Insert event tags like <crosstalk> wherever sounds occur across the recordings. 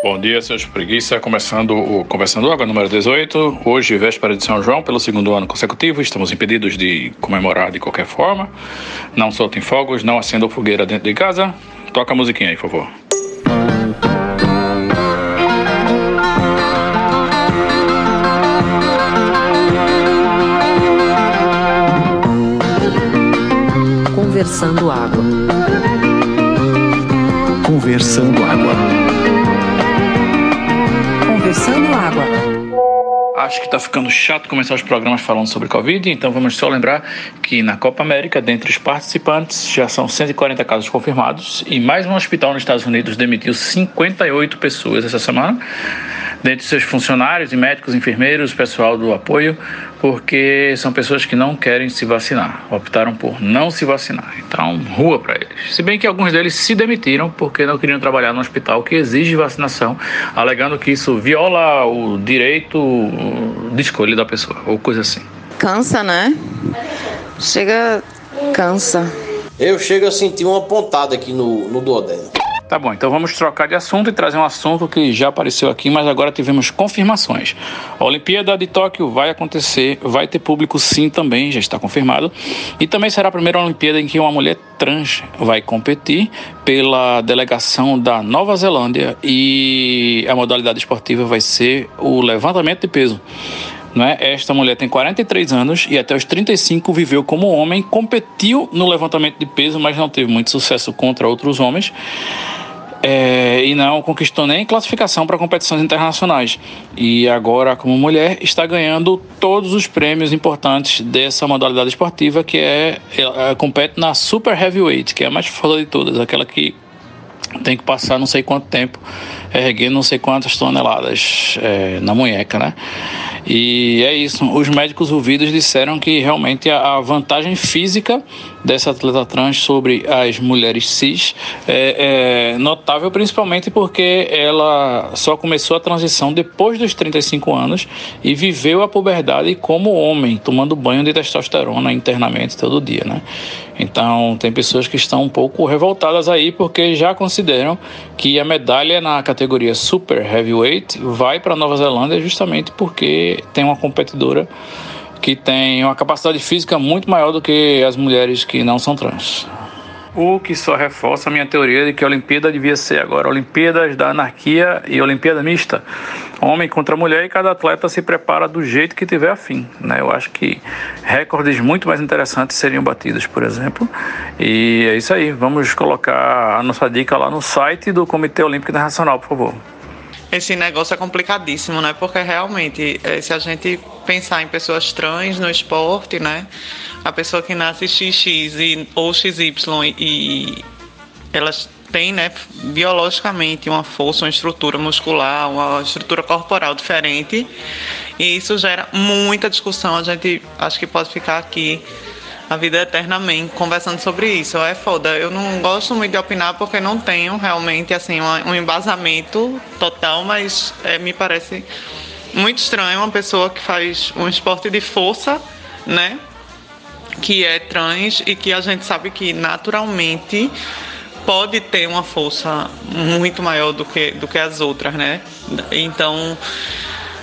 Bom dia, seus preguiça. Começando o Conversando Água número 18. Hoje, véspera de São João, pelo segundo ano consecutivo. Estamos impedidos de comemorar de qualquer forma. Não soltem fogos, não acendam fogueira dentro de casa. Toca a musiquinha aí, por favor. Conversando Água. Conversando Água. Conversando Água. Acho que está ficando chato começar os programas falando sobre Covid, então vamos só lembrar que na Copa América, dentre os participantes, já são 140 casos confirmados e mais um hospital nos Estados Unidos demitiu 58 pessoas essa semana dentre seus funcionários e médicos, enfermeiros, pessoal do apoio, porque são pessoas que não querem se vacinar, optaram por não se vacinar. Então, rua para eles. Se bem que alguns deles se demitiram porque não queriam trabalhar no hospital que exige vacinação, alegando que isso viola o direito de escolha da pessoa, ou coisa assim. Cansa, né? Chega, cansa. Eu chego a sentir uma pontada aqui no, no duodeno. Tá bom, então vamos trocar de assunto e trazer um assunto que já apareceu aqui, mas agora tivemos confirmações. A Olimpíada de Tóquio vai acontecer, vai ter público sim também, já está confirmado. E também será a primeira Olimpíada em que uma mulher trans vai competir pela delegação da Nova Zelândia e a modalidade esportiva vai ser o levantamento de peso. Não é? Esta mulher tem 43 anos e até os 35 viveu como homem, competiu no levantamento de peso, mas não teve muito sucesso contra outros homens é, e não conquistou nem classificação para competições internacionais. E agora, como mulher, está ganhando todos os prêmios importantes dessa modalidade esportiva, que é, é compete na Super Heavyweight, que é a mais foda de todas, aquela que tem que passar não sei quanto tempo erguendo não sei quantas toneladas é, na munheca, né? E é isso. Os médicos ouvidos disseram que realmente a vantagem física dessa atleta trans sobre as mulheres cis é, é, notável, principalmente porque ela só começou a transição depois dos 35 anos e viveu a puberdade como homem, tomando banho de testosterona internamente todo dia, né? Então, tem pessoas que estão um pouco revoltadas aí porque já consideram que a medalha na categoria Super Heavyweight vai para Nova Zelândia justamente porque tem uma competidora que tem uma capacidade física muito maior do que as mulheres que não são trans. O que só reforça a minha teoria de que a Olimpíada devia ser agora Olimpíadas da Anarquia e Olimpíada Mista. Homem contra mulher e cada atleta se prepara do jeito que tiver afim. Né? Eu acho que recordes muito mais interessantes seriam batidos, por exemplo. E é isso aí. Vamos colocar a nossa dica lá no site do Comitê Olímpico Internacional, por favor esse negócio é complicadíssimo, né? Porque realmente, eh, se a gente pensar em pessoas trans no esporte, né? A pessoa que nasce XX e, ou XY e elas têm, né, biologicamente uma força, uma estrutura muscular, uma estrutura corporal diferente. E isso gera muita discussão. A gente acho que pode ficar aqui a vida eternamente conversando sobre isso. É foda. Eu não gosto muito de opinar porque não tenho realmente assim um embasamento total, mas é, me parece muito estranho uma pessoa que faz um esporte de força, né? Que é trans e que a gente sabe que naturalmente pode ter uma força muito maior do que, do que as outras, né? Então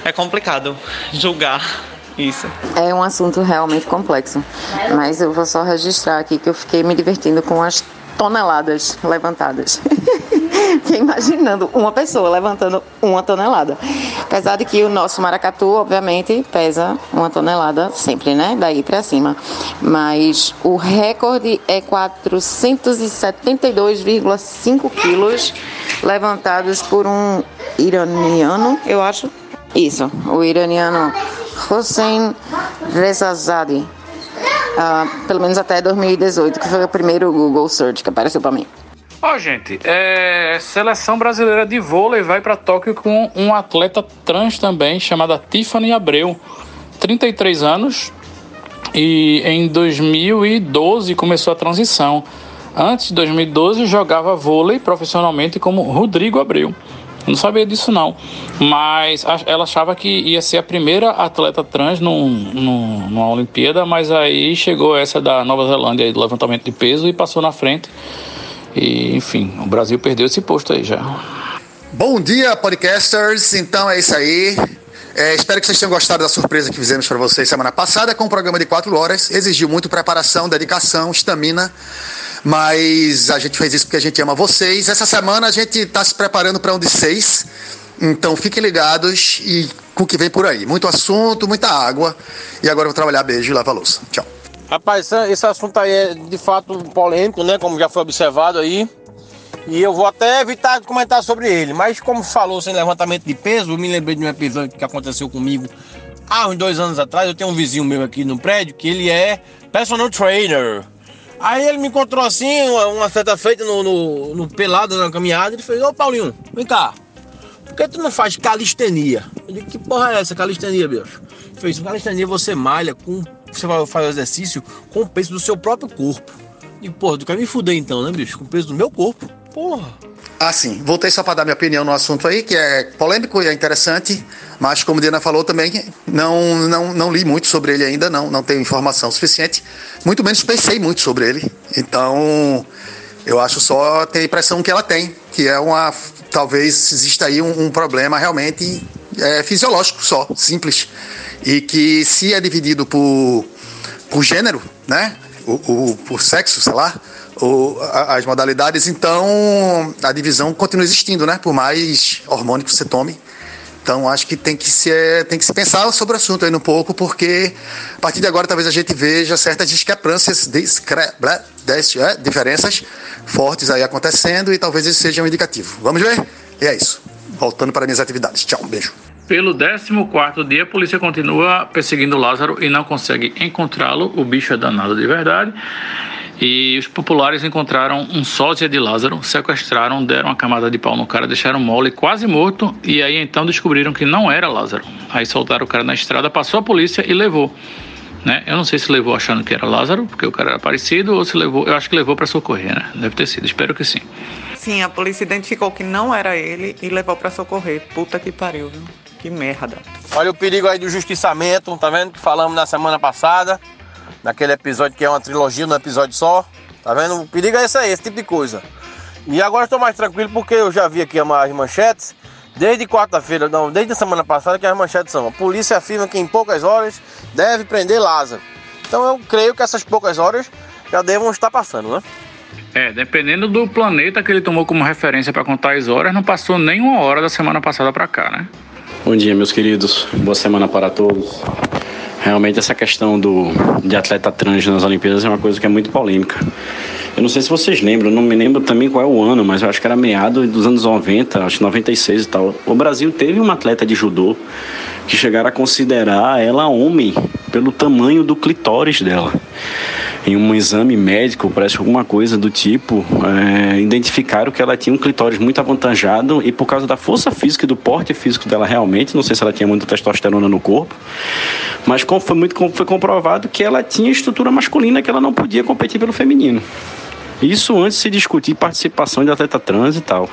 é complicado julgar isso. É um assunto realmente complexo, mas eu vou só registrar aqui que eu fiquei me divertindo com as toneladas levantadas. <laughs> Fiquei imaginando uma pessoa levantando uma tonelada. Apesar de que o nosso maracatu, obviamente, pesa uma tonelada sempre, né? Daí para cima. Mas o recorde é 472,5 quilos levantados por um iraniano, eu acho. Isso, o iraniano Hossein Rezazadeh. Uh, pelo menos até 2018, que foi o primeiro Google Search que apareceu para mim. Ó, oh, gente, é, seleção brasileira de vôlei vai para Tóquio com um atleta trans também, chamada Tiffany Abreu, 33 anos, e em 2012 começou a transição. Antes de 2012 jogava vôlei profissionalmente como Rodrigo Abreu. Não sabia disso não. Mas ela achava que ia ser a primeira atleta trans num, num, numa Olimpíada, mas aí chegou essa da Nova Zelândia do levantamento de peso e passou na frente. E, enfim, o Brasil perdeu esse posto aí já. Bom dia, podcasters. Então é isso aí. É, espero que vocês tenham gostado da surpresa que fizemos para vocês semana passada com um programa de quatro horas. Exigiu muito preparação, dedicação, estamina, mas a gente fez isso porque a gente ama vocês. Essa semana a gente está se preparando para um de seis, então fiquem ligados e com o que vem por aí. Muito assunto, muita água. E agora eu vou trabalhar. Beijo e lava a louça. Tchau. Rapaz, esse assunto aí é de fato polêmico, né? Como já foi observado aí. E eu vou até evitar comentar sobre ele. Mas como falou sem levantamento de peso, eu me lembrei de um episódio que aconteceu comigo há uns dois anos atrás. Eu tenho um vizinho meu aqui no prédio que ele é personal trainer. Aí ele me encontrou assim, uma, certa feita no, no, no pelado na caminhada. Ele fez: Ô Paulinho, vem cá. Por que tu não faz calistenia? Eu disse, que porra é essa calistenia, bicho? Ele fez, calistenia você malha com. Você o exercício com o peso do seu próprio corpo. E, porra, tu quer me fuder então, né, bicho? Com o peso do meu corpo. Porra. Ah, sim. Voltei só para dar minha opinião no assunto aí, que é polêmico e é interessante, mas como a Diana falou também, não, não, não li muito sobre ele ainda, não, não tenho informação suficiente, muito menos pensei muito sobre ele. Então, eu acho só ter a impressão que ela tem, que é uma. Talvez exista aí um, um problema realmente é, fisiológico só, simples. E que se é dividido por, por gênero, né? O, o, por sexo, sei lá, o, as modalidades, então a divisão continua existindo, né? Por mais hormônio que você tome. Então acho que tem que se, tem que se pensar sobre o assunto aí um pouco, porque a partir de agora talvez a gente veja certas discrepâncias, discre, é, diferenças fortes aí acontecendo e talvez isso seja um indicativo. Vamos ver? E é isso. Voltando para minhas atividades. Tchau, um beijo. Pelo 14 dia, a polícia continua perseguindo Lázaro e não consegue encontrá-lo. O bicho é danado de verdade. E os populares encontraram um sósia de Lázaro, sequestraram, deram uma camada de pau no cara, deixaram mole, quase morto, e aí então descobriram que não era Lázaro. Aí soltaram o cara na estrada, passou a polícia e levou. Né? Eu não sei se levou achando que era Lázaro, porque o cara era parecido, ou se levou, eu acho que levou para socorrer, né? Deve ter sido, espero que sim. Sim, a polícia identificou que não era ele e levou para socorrer. Puta que pariu, viu? Que merda. Olha o perigo aí do justiçamento, tá vendo? Que falamos na semana passada naquele episódio que é uma trilogia num episódio só. Tá vendo? O perigo é esse aí, esse tipo de coisa. E agora estou mais tranquilo porque eu já vi aqui as manchetes. Desde quarta-feira, não, desde a semana passada que as manchetes são. A polícia afirma que em poucas horas deve prender Lázaro. Então eu creio que essas poucas horas já devam estar passando, né? É, dependendo do planeta que ele tomou como referência para contar as horas, não passou nem uma hora da semana passada para cá, né? Bom dia, meus queridos. Boa semana para todos. Realmente essa questão do, de atleta trans nas Olimpíadas é uma coisa que é muito polêmica. Eu não sei se vocês lembram, não me lembro também qual é o ano, mas eu acho que era meado dos anos 90, acho que 96 e tal. O Brasil teve uma atleta de judô que chegaram a considerar ela homem pelo tamanho do clitóris dela. Em um exame médico, parece alguma coisa do tipo, é, identificaram que ela tinha um clitóris muito avantajado e por causa da força física e do porte físico dela realmente, não sei se ela tinha muita testosterona no corpo, mas foi muito foi comprovado que ela tinha estrutura masculina que ela não podia competir pelo feminino. Isso antes de se discutir participação de atleta trans e tal.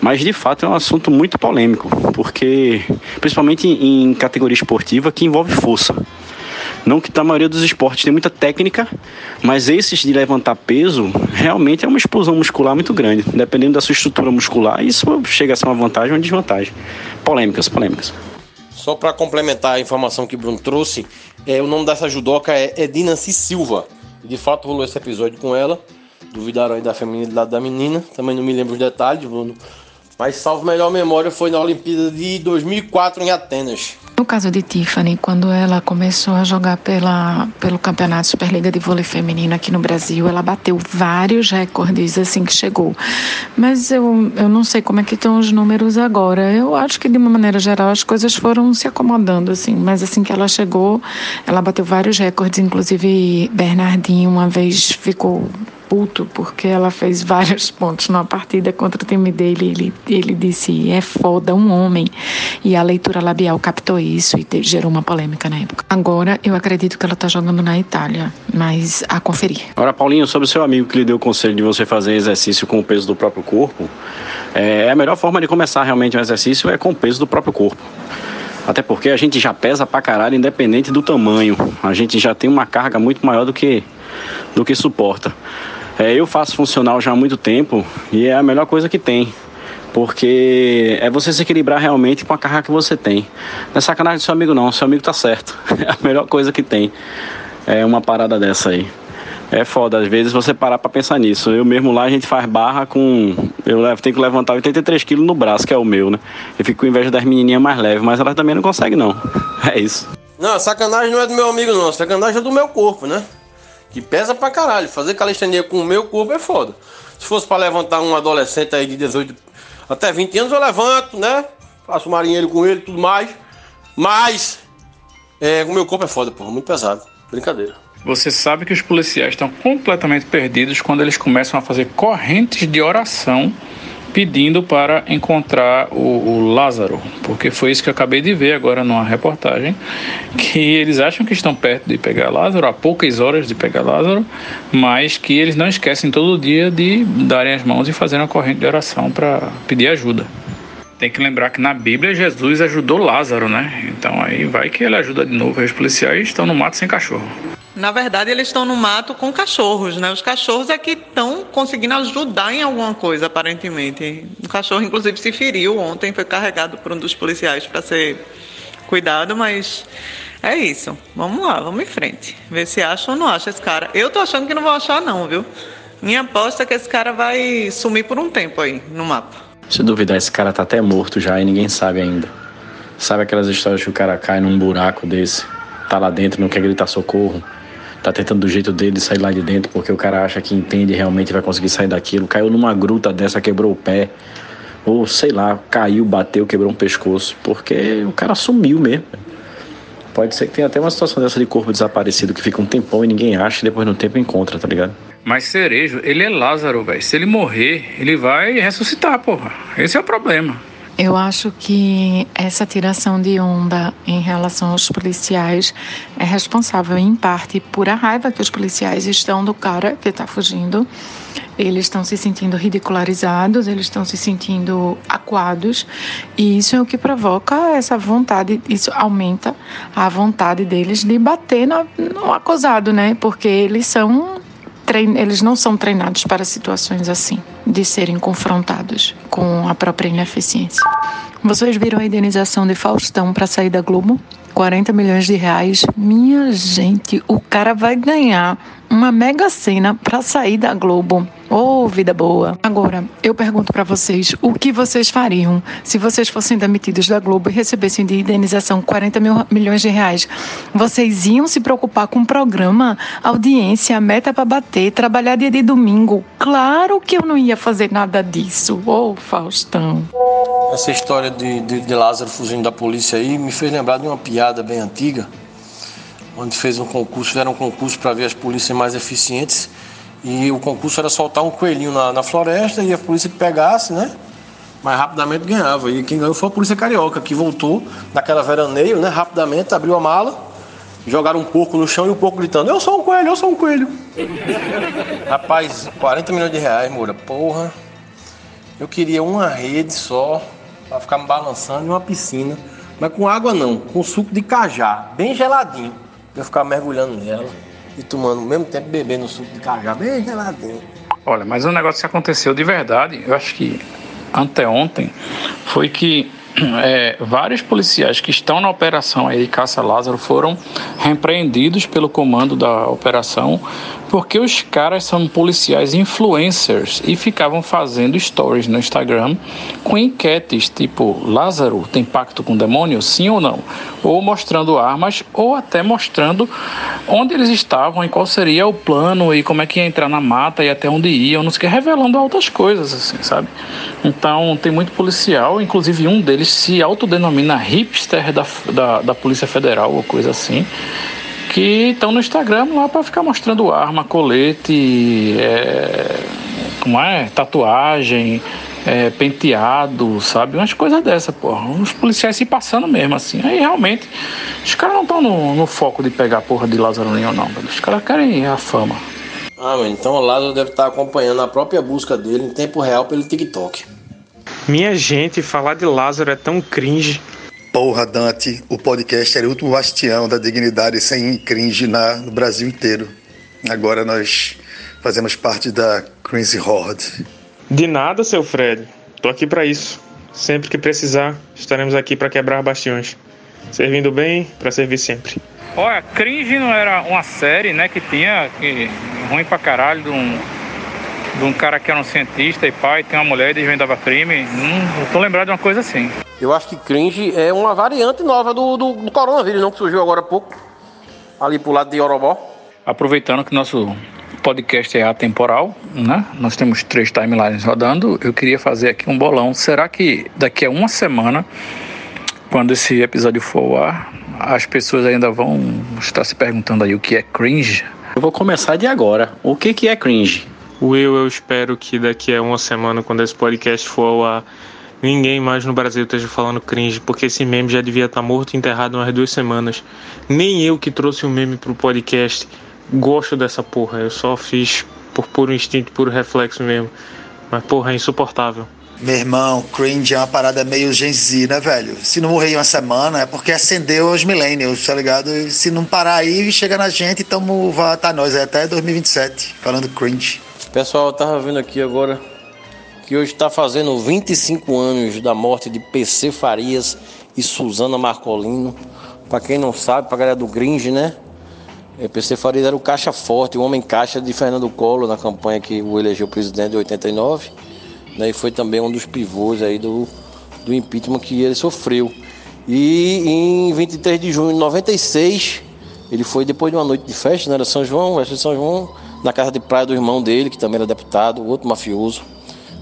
Mas de fato é um assunto muito polêmico, porque principalmente em categoria esportiva que envolve força. Não que a maioria dos esportes tem muita técnica, mas esses de levantar peso realmente é uma explosão muscular muito grande. Dependendo da sua estrutura muscular, isso chega a ser uma vantagem ou uma desvantagem. Polêmicas, polêmicas. Só para complementar a informação que o Bruno trouxe, é, o nome dessa judoca é Edinancy Silva. De fato, rolou esse episódio com ela. Duvidaram aí da feminilidade da menina. Também não me lembro os detalhes, Bruno. Mas salvo melhor memória foi na Olimpíada de 2004 em Atenas. No caso de Tiffany, quando ela começou a jogar pela, pelo Campeonato Superliga de Vôlei Feminino aqui no Brasil, ela bateu vários recordes assim que chegou. Mas eu, eu não sei como é que estão os números agora. Eu acho que de uma maneira geral as coisas foram se acomodando assim, mas assim que ela chegou, ela bateu vários recordes, inclusive Bernardinho uma vez ficou puto porque ela fez <laughs> vários pontos numa partida contra o time dele. Ele, ele disse: é foda um homem. E a leitura labial captou isso e te, gerou uma polêmica na época. Agora eu acredito que ela está jogando na Itália, mas a conferir. Agora, Paulinho, sobre o seu amigo que lhe deu o conselho de você fazer exercício com o peso do próprio corpo, é, a melhor forma de começar realmente um exercício é com o peso do próprio corpo. Até porque a gente já pesa pra caralho, independente do tamanho. A gente já tem uma carga muito maior do que, do que suporta. É, eu faço funcional já há muito tempo e é a melhor coisa que tem. Porque é você se equilibrar realmente com a carga que você tem. Não é sacanagem do seu amigo, não. Seu amigo tá certo. <laughs> É a melhor coisa que tem. É uma parada dessa aí. É foda, às vezes você parar pra pensar nisso. Eu mesmo lá, a gente faz barra com. Eu levo, tenho que levantar 83 quilos no braço, que é o meu, né? Eu fico com inveja das menininhas mais leves, mas elas também não conseguem, não. <laughs> É isso. Não, sacanagem não é do meu amigo, não. Sacanagem é do meu corpo, né? Que pesa pra caralho. Fazer calistenia com o meu corpo é foda. Se fosse pra levantar um adolescente aí de 18 até 20 anos, eu levanto, né? Faço marinheiro com ele tudo mais. Mas. É, o meu corpo é foda, pô. Muito pesado. Brincadeira. Você sabe que os policiais estão completamente perdidos quando eles começam a fazer correntes de oração pedindo para encontrar o, o, Lázaro, porque foi isso que eu acabei de ver agora numa reportagem, que eles acham que estão perto de pegar Lázaro, há poucas horas de pegar Lázaro, mas que eles não esquecem todo dia de darem as mãos e fazer uma corrente de oração para pedir ajuda. Tem que lembrar que na Bíblia Jesus ajudou Lázaro, né? Então aí vai que ele ajuda de novo. Os policiais estão no mato sem cachorro. Na verdade, eles estão no mato com cachorros, né? Os cachorros é que estão conseguindo ajudar em alguma coisa, aparentemente. O cachorro, inclusive, se feriu ontem, foi carregado por um dos policiais para ser cuidado, mas é isso. Vamos lá, vamos em frente. Ver se acha ou não acha esse cara. Eu tô achando que não vou achar, não, viu? Minha aposta é que esse cara vai sumir por um tempo aí no mapa. Se duvidar, esse cara tá até morto já e ninguém sabe ainda. Sabe aquelas histórias que o cara cai num buraco desse, tá lá dentro, não quer gritar socorro, tá tentando do jeito dele sair lá de dentro porque o cara acha que entende realmente vai conseguir sair daquilo. Caiu numa gruta dessa, quebrou o pé. Ou sei lá, caiu, bateu, quebrou um pescoço. Porque o cara sumiu mesmo. Pode ser que tenha até uma situação dessa de corpo desaparecido que fica um tempão e ninguém acha e depois no tempo encontra, tá ligado? Mas Cerejo, ele é Lázaro, velho. Se ele morrer, ele vai ressuscitar, porra. Esse é o problema. Eu acho que essa tiração de onda em relação aos policiais é responsável, em parte, por a raiva que os policiais estão do cara que está fugindo. Eles estão se sentindo ridicularizados, eles estão se sentindo acuados, e isso é o que provoca essa vontade, isso aumenta a vontade deles de bater no, no acusado, né? Porque eles são eles não são treinados para situações assim, de serem confrontados com a própria ineficiência. Vocês viram a indenização de Faustão para sair da Globo? 40 milhões de reais. Minha gente, o cara vai ganhar uma mega cena para sair da Globo. Oh, vida boa. Agora, eu pergunto para vocês, o que vocês fariam se vocês fossem demitidos da Globo e recebessem de indenização 40 mil, milhões de reais? Vocês iam se preocupar com o programa, audiência, meta para bater, trabalhar dia de domingo? Claro que eu não ia fazer nada disso. Ô, oh, Faustão. Essa história de, de, de Lázaro fugindo da polícia aí me fez lembrar de uma piada bem antiga, onde fez um concurso, fizeram um concurso para ver as polícias mais eficientes e o concurso era soltar um coelhinho na, na floresta e a polícia que pegasse, né? Mais rapidamente ganhava. E quem ganhou foi a polícia carioca, que voltou daquela veraneio, né? Rapidamente, abriu a mala, jogaram um porco no chão e o porco gritando: Eu sou um coelho, eu sou um coelho. <laughs> Rapaz, 40 milhões de reais, Moura. Porra. Eu queria uma rede só para ficar me balançando e uma piscina. Mas com água não, com suco de cajá, bem geladinho. Eu ficar mergulhando nela e tomando ao mesmo tempo bebendo suco de cajá bem geladinho. Olha, mas um negócio que aconteceu de verdade, eu acho que anteontem, foi que <clears throat> é, vários policiais que estão na operação aí de Caça Lázaro foram repreendidos pelo comando da operação porque os caras são policiais influencers e ficavam fazendo stories no Instagram com enquetes tipo Lázaro tem pacto com o demônio, sim ou não? Ou mostrando armas ou até mostrando onde eles estavam e qual seria o plano e como é que ia entrar na mata e até onde iam, não sei o que, revelando outras coisas assim, sabe? Então tem muito policial, inclusive um deles se autodenomina hipster da, da, da Polícia Federal ou coisa assim que estão no Instagram lá para ficar mostrando arma, colete, é, como é, tatuagem, é, penteado, sabe? Umas coisas dessa, porra. Os policiais se passando mesmo, assim. Aí realmente, os caras não estão no, no, foco de pegar a porra de Lázaro Ninho, não. Os caras querem a fama. Ah, mano, então o Lázaro deve estar acompanhando a própria busca dele em tempo real pelo TikTok. Minha gente, falar de Lázaro é tão cringe. Porra, Dante, o podcast era o último bastião da dignidade sem cringe na, no Brasil inteiro. Agora nós fazemos parte da Crazy Horde. De nada, seu Fred. Tô aqui para isso. Sempre que precisar, estaremos aqui para quebrar bastiões. Servindo bem, para servir sempre. Olha, Cringe não era uma série, né, que tinha que ruim pra caralho de um, de um cara que era um cientista e pai, tem uma mulher e desvendava crime. Hum, eu tô lembrado de uma coisa assim. Eu acho que cringe é uma variante nova do, do, do coronavírus, não que surgiu agora há pouco, ali pro lado de Orobó. Aproveitando que nosso podcast é atemporal, né? Nós temos três timelines rodando. Eu queria fazer aqui um bolão. Será que daqui a uma semana, quando esse episódio for ao ar, as pessoas ainda vão estar se perguntando aí o que é cringe? Eu vou começar de agora. O que, que é cringe? Will, eu espero que daqui a uma semana, quando esse podcast for ao ar, ninguém mais no Brasil esteja falando cringe, porque esse meme já devia estar morto e enterrado umas duas semanas. Nem eu que trouxe o meme pro podcast gosto dessa porra. Eu só fiz por puro instinto, puro reflexo mesmo. Mas porra, é insuportável. Meu irmão, cringe é uma parada meio Gen Z, né, velho? Se não morrer em uma semana é porque acendeu os millennials, tá ligado? E se não parar aí, chega na gente, tamo, vai tá nós aí até 2027, falando cringe. Pessoal, eu tava vendo aqui agora que hoje está fazendo 25 anos da morte de PC Farias e Suzana Marcolino. Para quem não sabe, pra galera do Gringe, né? É, PC Farias era o caixa forte, o homem caixa de Fernando Collor na campanha que o elegeu presidente de 89. Né? E foi também um dos pivôs aí do, do impeachment que ele sofreu. E em 23 de junho de 96, ele foi depois de uma noite de festa, né? Era São João, festa de São João, na casa de praia do irmão dele, que também era deputado, outro mafioso.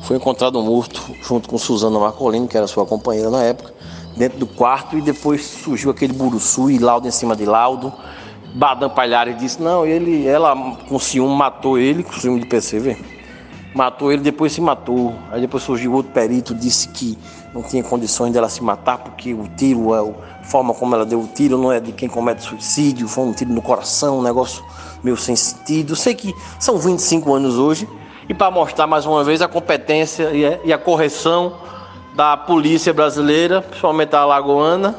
Foi encontrado morto junto com Suzana Marcolino, que era sua companheira na época, dentro do quarto e depois surgiu aquele buruçu e laudo em cima de laudo. Badam Palhares disse, não, ele, ela com ciúme matou ele, com ciúme de perceber. Matou ele, depois se matou. Aí depois surgiu outro perito, disse que não tinha condições dela se matar, porque o tiro, a forma como ela deu o tiro, não é de quem comete suicídio, foi um tiro no coração, um negócio sem sentido. Sei que são 25 anos hoje, e para mostrar mais uma vez a competência e a correção da polícia brasileira, principalmente a alagoana,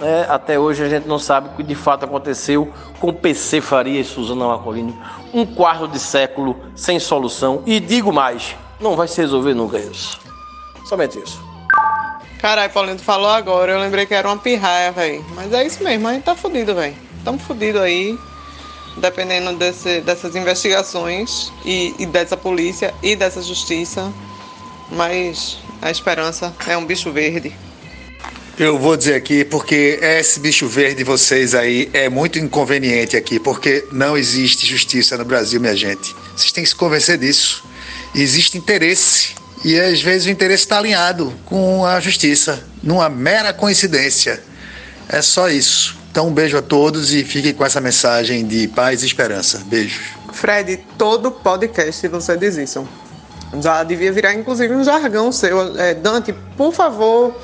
né? até hoje a gente não sabe o que de fato aconteceu com PC Faria e Suzana Marcolino. Um quarto de século sem solução. E digo mais, não vai se resolver nunca isso. Somente isso. Caralho, Paulinho, tu falou agora, eu lembrei que era uma pirraia, velho. Mas é isso mesmo, a gente tá fudido, velho. Tamo fudido aí dependendo desse, dessas investigações e, e, dessa polícia e dessa justiça. Mas a esperança é um bicho verde. Eu vou dizer aqui porque esse bicho verde de vocês aí é muito inconveniente aqui, porque não existe justiça no Brasil, minha gente. Vocês têm que se convencer disso. Existe interesse e às vezes o interesse está alinhado com a justiça, numa mera coincidência. É só isso. Então, um beijo a todos e fiquem com essa mensagem de paz e esperança. Beijo. Fred, todo podcast você diz isso. Já devia virar, inclusive, um jargão seu. É, Dante, por favor,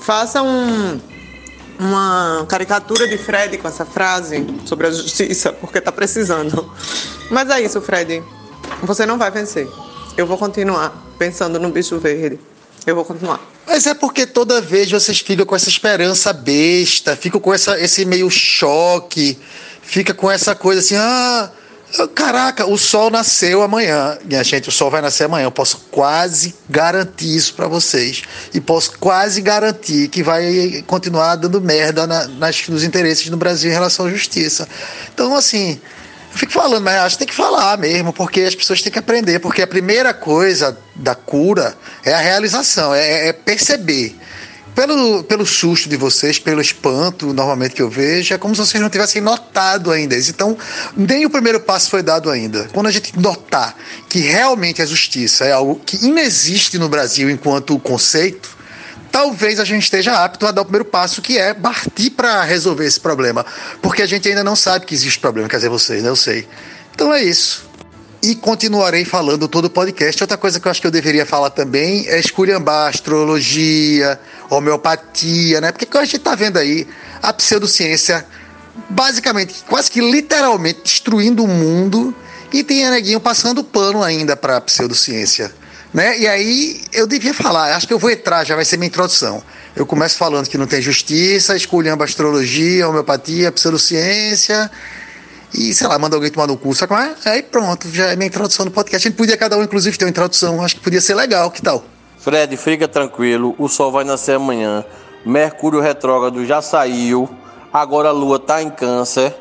faça um, uma caricatura de Fred com essa frase sobre a justiça, porque tá precisando. Mas é isso, Fred. Você não vai vencer. Eu vou continuar pensando no bicho verde. Eu vou continuar. Mas é porque toda vez vocês ficam com essa esperança besta, ficam com essa, esse meio choque, fica com essa coisa assim, ah, caraca, o sol nasceu amanhã. Minha gente, o sol vai nascer amanhã. Eu posso quase garantir isso para vocês. E posso quase garantir que vai continuar dando merda na, nas, nos interesses no Brasil em relação à justiça. Então, assim, fico falando, mas acho que tem que falar mesmo, porque as pessoas têm que aprender, porque a primeira coisa da cura é a realização, é, é perceber. Pelo, pelo susto de vocês, pelo espanto, normalmente que eu vejo, é como se vocês não tivessem notado ainda isso. Então, nem o primeiro passo foi dado ainda. Quando a gente notar que realmente a justiça é algo que inexiste no Brasil enquanto conceito, talvez a gente esteja apto a dar o primeiro passo, que é partir para resolver esse problema. Porque a gente ainda não sabe que existe problema, quer dizer, vocês, né? Eu sei. Então é isso. E continuarei falando todo o podcast. Outra coisa que eu acho que eu deveria falar também é esculhambar astrologia, homeopatia, né? Porque a gente está vendo aí a pseudociência basicamente, quase que literalmente destruindo o mundo e tem neguinho passando pano ainda para pseudociência. Né? E aí eu devia falar, acho que eu vou entrar, já vai ser minha introdução. Eu começo falando que não tem justiça, escolhendo astrologia, homeopatia, pseudociência, e sei lá, manda alguém tomar no cu, sabe é? Aí pronto, já é minha introdução no podcast. A gente podia cada um, inclusive, ter uma introdução, acho que podia ser legal, que tal? Fred, fica tranquilo, o sol vai nascer amanhã. Mercúrio retrógrado já saiu, agora a lua tá em câncer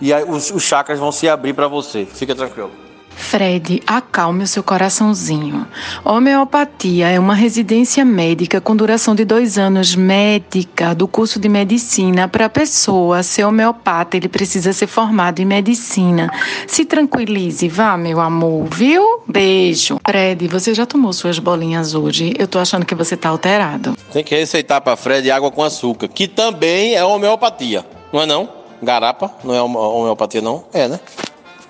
e aí os, os chakras vão se abrir para você. Fica tranquilo. Fred, acalme o seu coraçãozinho. Homeopatia é uma residência médica com duração de dois anos médica do curso de medicina. Para a pessoa ser homeopata, ele precisa ser formado em medicina. Se tranquilize, vá, meu amor, viu? Beijo. Fred, você já tomou suas bolinhas hoje? Eu tô achando que você tá alterado. Tem que receitar para Fred água com açúcar, que também é homeopatia. Não é não? Garapa não é homeopatia não? É, né?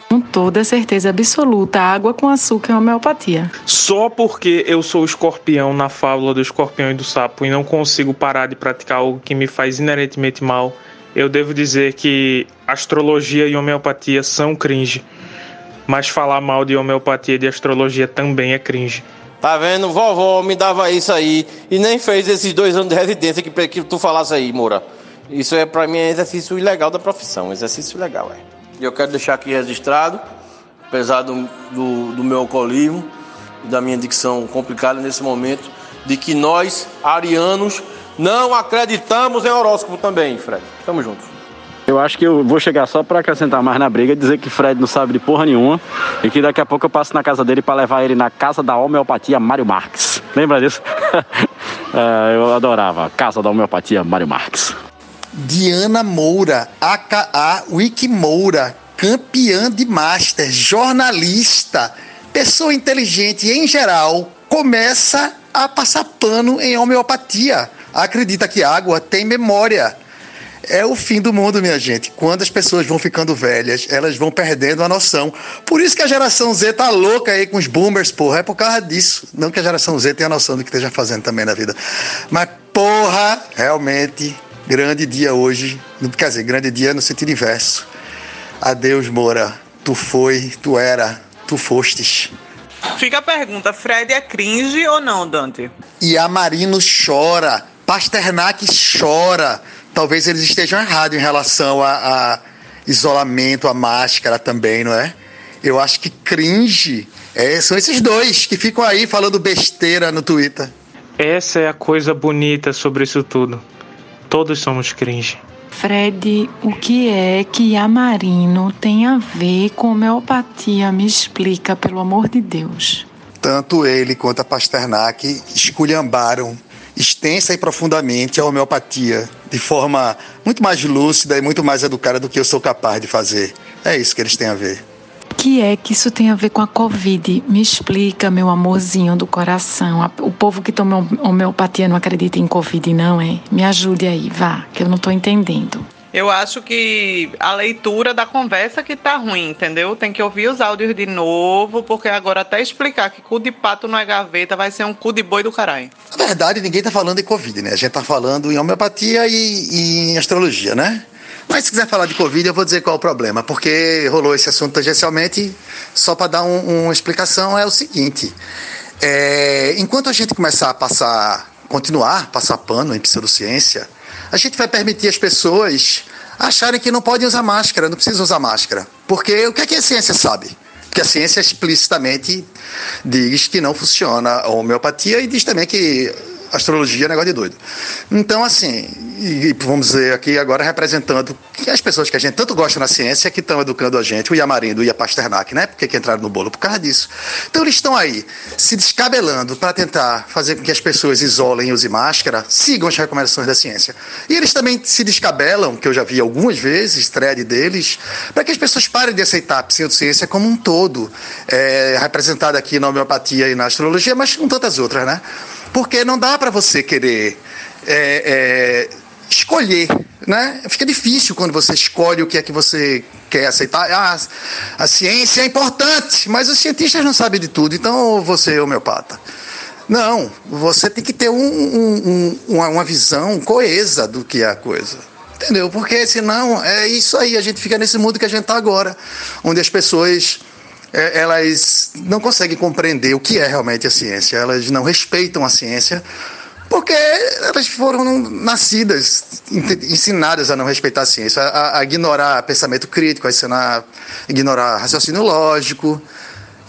Com toda certeza absoluta, água com açúcar é homeopatia. Só porque eu sou escorpião na fábula do escorpião e do sapo e não consigo parar de praticar algo que me faz inerentemente mal, eu devo dizer que astrologia e homeopatia são cringe. Mas falar mal de homeopatia e de astrologia também é cringe. Tá vendo? Vovó me dava isso aí e nem fez esses dois anos de residência que, que tu falasse aí, Moura. Isso é para mim é exercício ilegal da profissão, exercício legal, é. E eu quero deixar aqui registrado, apesar do, do, do meu alcoolismo e da minha dicção complicada nesse momento, de que nós, arianos, não acreditamos em horóscopo também, Fred. Tamo junto. Eu acho que eu vou chegar só para acrescentar mais na briga e dizer que Fred não sabe de porra nenhuma e que daqui a pouco eu passo na casa dele para levar ele na casa da homeopatia Mário Marques. Lembra disso? <laughs> é, eu adorava. Casa da homeopatia Mário Marques. Diana Moura, aka Wiki Moura, campeã de Master, jornalista, pessoa inteligente em geral, começa a passar pano em homeopatia. Acredita que água tem memória. É o fim do mundo, minha gente. Quando as pessoas vão ficando velhas, elas vão perdendo a noção. Por isso que a geração Z tá louca aí com os boomers, porra. É por causa disso. Não que a geração Z tenha noção do que esteja fazendo também na vida. Mas, porra, realmente Grande dia hoje, quer dizer, grande dia no sentido inverso. Adeus, Moura. Tu foi, tu era, tu fostes. Fica a pergunta, Fred é cringe ou não, Dante? E a Marino chora, Pasternak chora. Talvez eles estejam errados em relação a, a isolamento, a máscara também, não é? Eu acho que cringe é, são esses dois que ficam aí falando besteira no Twitter. Essa é a coisa bonita sobre isso tudo. Todos somos cringe. Fred, o que é que Amarino tem a ver com homeopatia? Me explica, pelo amor de Deus. Tanto ele quanto a Pasternak esculhambaram extensa e profundamente a homeopatia, de forma muito mais lúcida e muito mais educada do que eu sou capaz de fazer. É isso que eles têm a ver que é que isso tem a ver com a Covid? Me explica, meu amorzinho do coração. O povo que toma homeopatia não acredita em Covid, não é? Me ajude aí, vá, que eu não estou entendendo. Eu acho que a leitura da conversa que tá ruim, entendeu? Tem que ouvir os áudios de novo, porque agora até explicar que cu de pato não é gaveta vai ser um cu de boi do caralho. Na verdade, ninguém tá falando em Covid, né? A gente tá falando em homeopatia e, e em astrologia, né? Mas se quiser falar de Covid, eu vou dizer qual é o problema, porque rolou esse assunto tangencialmente, só para dar um, uma explicação, é o seguinte. É, enquanto a gente começar a passar, continuar a passar pano em pseudociência, a gente vai permitir as pessoas acharem que não podem usar máscara, não precisam usar máscara. Porque o que, é que a ciência sabe? Porque a ciência explicitamente diz que não funciona a homeopatia e diz também que astrologia é negócio de doido. Então, assim, e, vamos dizer aqui agora representando as pessoas que a gente tanto gosta na ciência que estão educando a gente, o Yamarindo e a Pasternak, né? Porque que entraram no bolo por causa disso. Então, eles estão aí se descabelando para tentar fazer com que as pessoas isolem e usem máscara, sigam as recomendações da ciência. E eles também se descabelam, que eu já vi algumas vezes, thread deles, para que as pessoas parem de aceitar a pseudociência como um todo, é, representada aqui na homeopatia e na astrologia, mas com tantas outras, né? Porque não dá para você querer é, é, escolher, né? Fica difícil quando você escolhe o que é que você quer aceitar. Ah, a ciência é importante, mas os cientistas não sabem de tudo, então você é homeopata. Não, você tem que ter um, um, um, uma, visão coesa do que é a coisa. Entendeu? Porque senão é isso aí, a gente fica nesse mundo que a gente está agora, onde as pessoas é, elas não conseguem compreender o que é realmente a ciência, elas não respeitam a ciência, porque elas foram nascidas, ensinadas a não respeitar a ciência, a, a ignorar pensamento crítico, a ensinar, ignorar raciocínio lógico.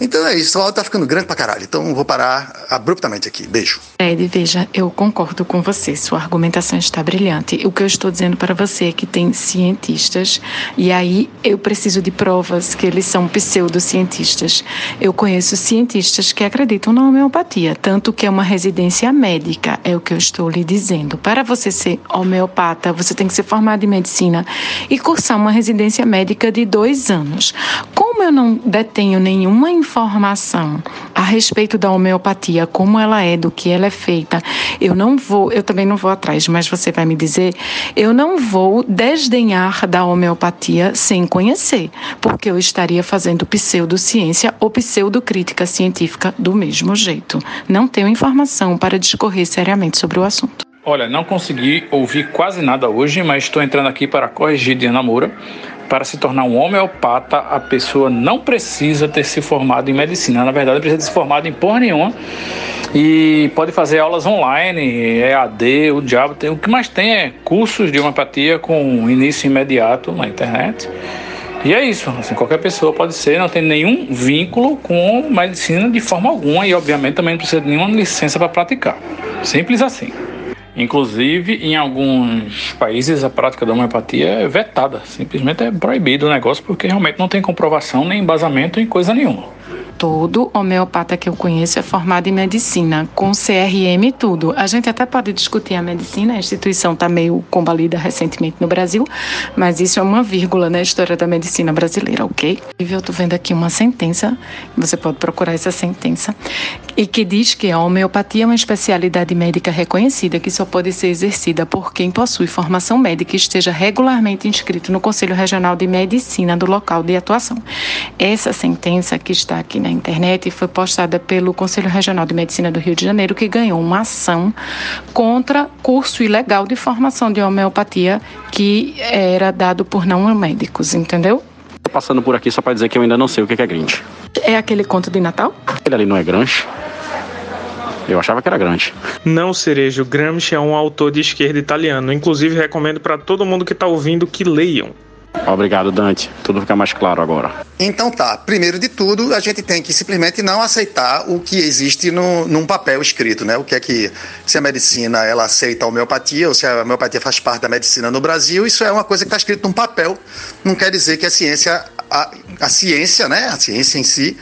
Então é isso, o áudio tá ficando grande pra caralho. Então vou parar abruptamente aqui. Beijo. Ed, veja, eu concordo com você, sua argumentação está brilhante. O que eu estou dizendo para você é que tem cientistas, e aí eu preciso de provas que eles são pseudocientistas. Eu conheço cientistas que acreditam na homeopatia, tanto que é uma residência médica, é o que eu estou lhe dizendo. Para você ser homeopata, você tem que ser formado em medicina e cursar uma residência médica de dois anos. Como eu não detenho nenhuma informação a respeito da homeopatia, como ela é, do que ela é feita, eu não vou, eu também não vou atrás, mas você vai me dizer, eu não vou desdenhar da homeopatia sem conhecer, porque eu estaria fazendo pseudociência ou pseudocrítica científica do mesmo jeito. Não tenho informação para discorrer seriamente sobre o assunto. Olha, não consegui ouvir quase nada hoje, mas estou entrando aqui para corrigir Diana Moura. Para se tornar um homeopata, a pessoa não precisa ter se formado em medicina. Na verdade, precisa ter se formado em porra nenhuma. E pode fazer aulas online, EAD, o diabo. Tem, o que mais tem é cursos de homeopatia com início imediato na internet. E é isso, assim, qualquer pessoa pode ser, não tem nenhum vínculo com medicina de forma alguma e obviamente também não precisa de nenhuma licença para praticar. Simples assim. Inclusive, em alguns países, a prática da homeopatia é vetada. Simplesmente é proibido o negócio porque realmente não tem comprovação nem embasamento em coisa nenhuma todo homeopata que eu conheço é formado em medicina, com CRM tudo. A gente até pode discutir a medicina, a instituição está meio combalida recentemente no Brasil, mas isso é uma vírgula na história da medicina brasileira, ok? Eu estou vendo aqui uma sentença, você pode procurar essa sentença, e que diz que a homeopatia é uma especialidade médica reconhecida que só pode ser exercida por quem possui formação médica e esteja regularmente inscrito no Conselho Regional de Medicina do local de atuação. Essa sentença que está aqui na internet e foi postada pelo Conselho Regional de Medicina do Rio de Janeiro, que ganhou uma ação contra curso ilegal de formação de homeopatia que era dado por não médicos, entendeu? Tô passando por aqui só para dizer que eu ainda não sei o que é Grinch. É aquele conto de Natal? Ele ali não é Grinch? Eu achava que era Gramsci. Não, Cerejo. Gramsci é um autor de esquerda italiano. Inclusive, recomendo para todo mundo que está ouvindo que leiam. Obrigado, Dante. Tudo fica mais claro agora. Então tá, primeiro de tudo, a gente tem que simplesmente não aceitar o que existe no, num papel escrito, né? O que é que se a medicina ela aceita a homeopatia ou se a homeopatia faz parte da medicina no Brasil, isso é uma coisa que está escrito num papel. Não quer dizer que a ciência, a, a ciência, né? A ciência em si,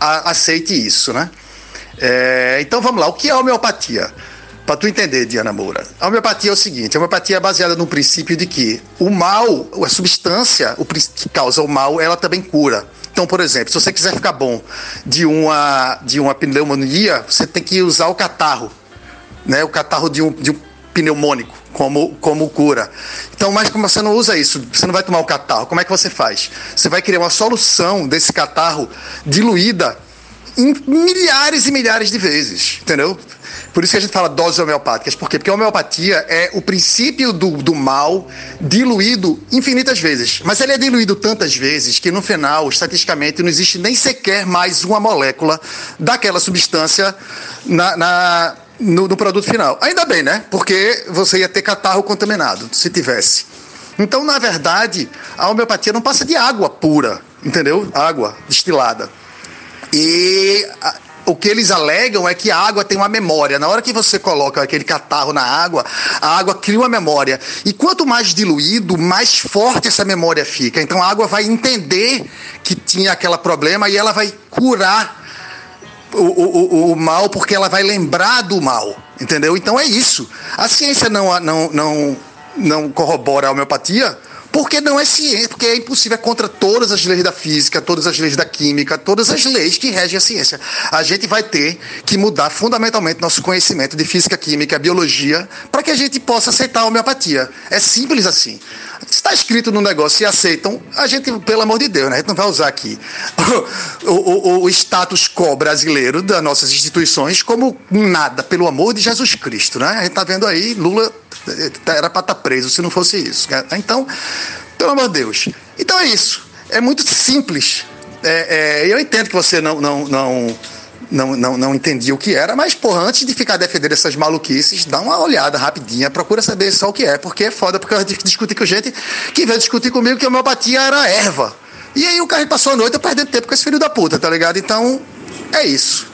a, aceite isso, né? É, então vamos lá, o que é homeopatia? Para tu entender, Diana Moura, a homeopatia é o seguinte: a homeopatia é baseada no princípio de que o mal, a substância o que causa o mal, ela também cura. Então, por exemplo, se você quiser ficar bom de uma, de uma pneumonia, você tem que usar o catarro, né? o catarro de um, de um pneumônico como, como cura. Então, mas como você não usa isso, você não vai tomar o catarro, como é que você faz? Você vai criar uma solução desse catarro diluída milhares e milhares de vezes, entendeu? Por isso que a gente fala doses homeopáticas. Por quê? Porque a homeopatia é o princípio do, do mal diluído infinitas vezes. Mas ele é diluído tantas vezes que no final, estatisticamente, não existe nem sequer mais uma molécula daquela substância na, na no, no produto final. Ainda bem, né? Porque você ia ter catarro contaminado, se tivesse. Então, na verdade, a homeopatia não passa de água pura, entendeu? Água destilada. E o que eles alegam é que a água tem uma memória. Na hora que você coloca aquele catarro na água, a água cria uma memória. E quanto mais diluído, mais forte essa memória fica. Então a água vai entender que tinha aquele problema e ela vai curar o, o, o, mal porque ela vai lembrar do mal. Entendeu? Então é isso. A ciência não, não, não, não corrobora a homeopatia porque não é ciência, porque é impossível, é contra todas as leis da física, todas as leis da química, todas as leis que regem a ciência. A gente vai ter que mudar fundamentalmente nosso conhecimento de física, química, biologia, para que a gente possa aceitar a homeopatia. É simples assim. Está escrito no negócio e aceitam, a gente, pelo amor de Deus, né? A gente não vai usar aqui <laughs> o, o, o status quo brasileiro das nossas instituições como nada, pelo amor de Jesus Cristo, né? A gente está vendo aí Lula era para estar tá preso se não fosse isso. Né? Então, pelo amor de Deus. Então é isso. É muito simples. É, é, eu entendo que você não, não, não, não, não, não entendia o que era, mas, porra, antes de ficar defendendo essas maluquices, dá uma olhada rapidinha, procura saber só o que é, porque é foda, porque eu discuti com gente que veio discutir comigo que a homeopatia era erva. E aí o cara passou a noite perdendo tempo com esse filho da puta, tá ligado? Então, é isso.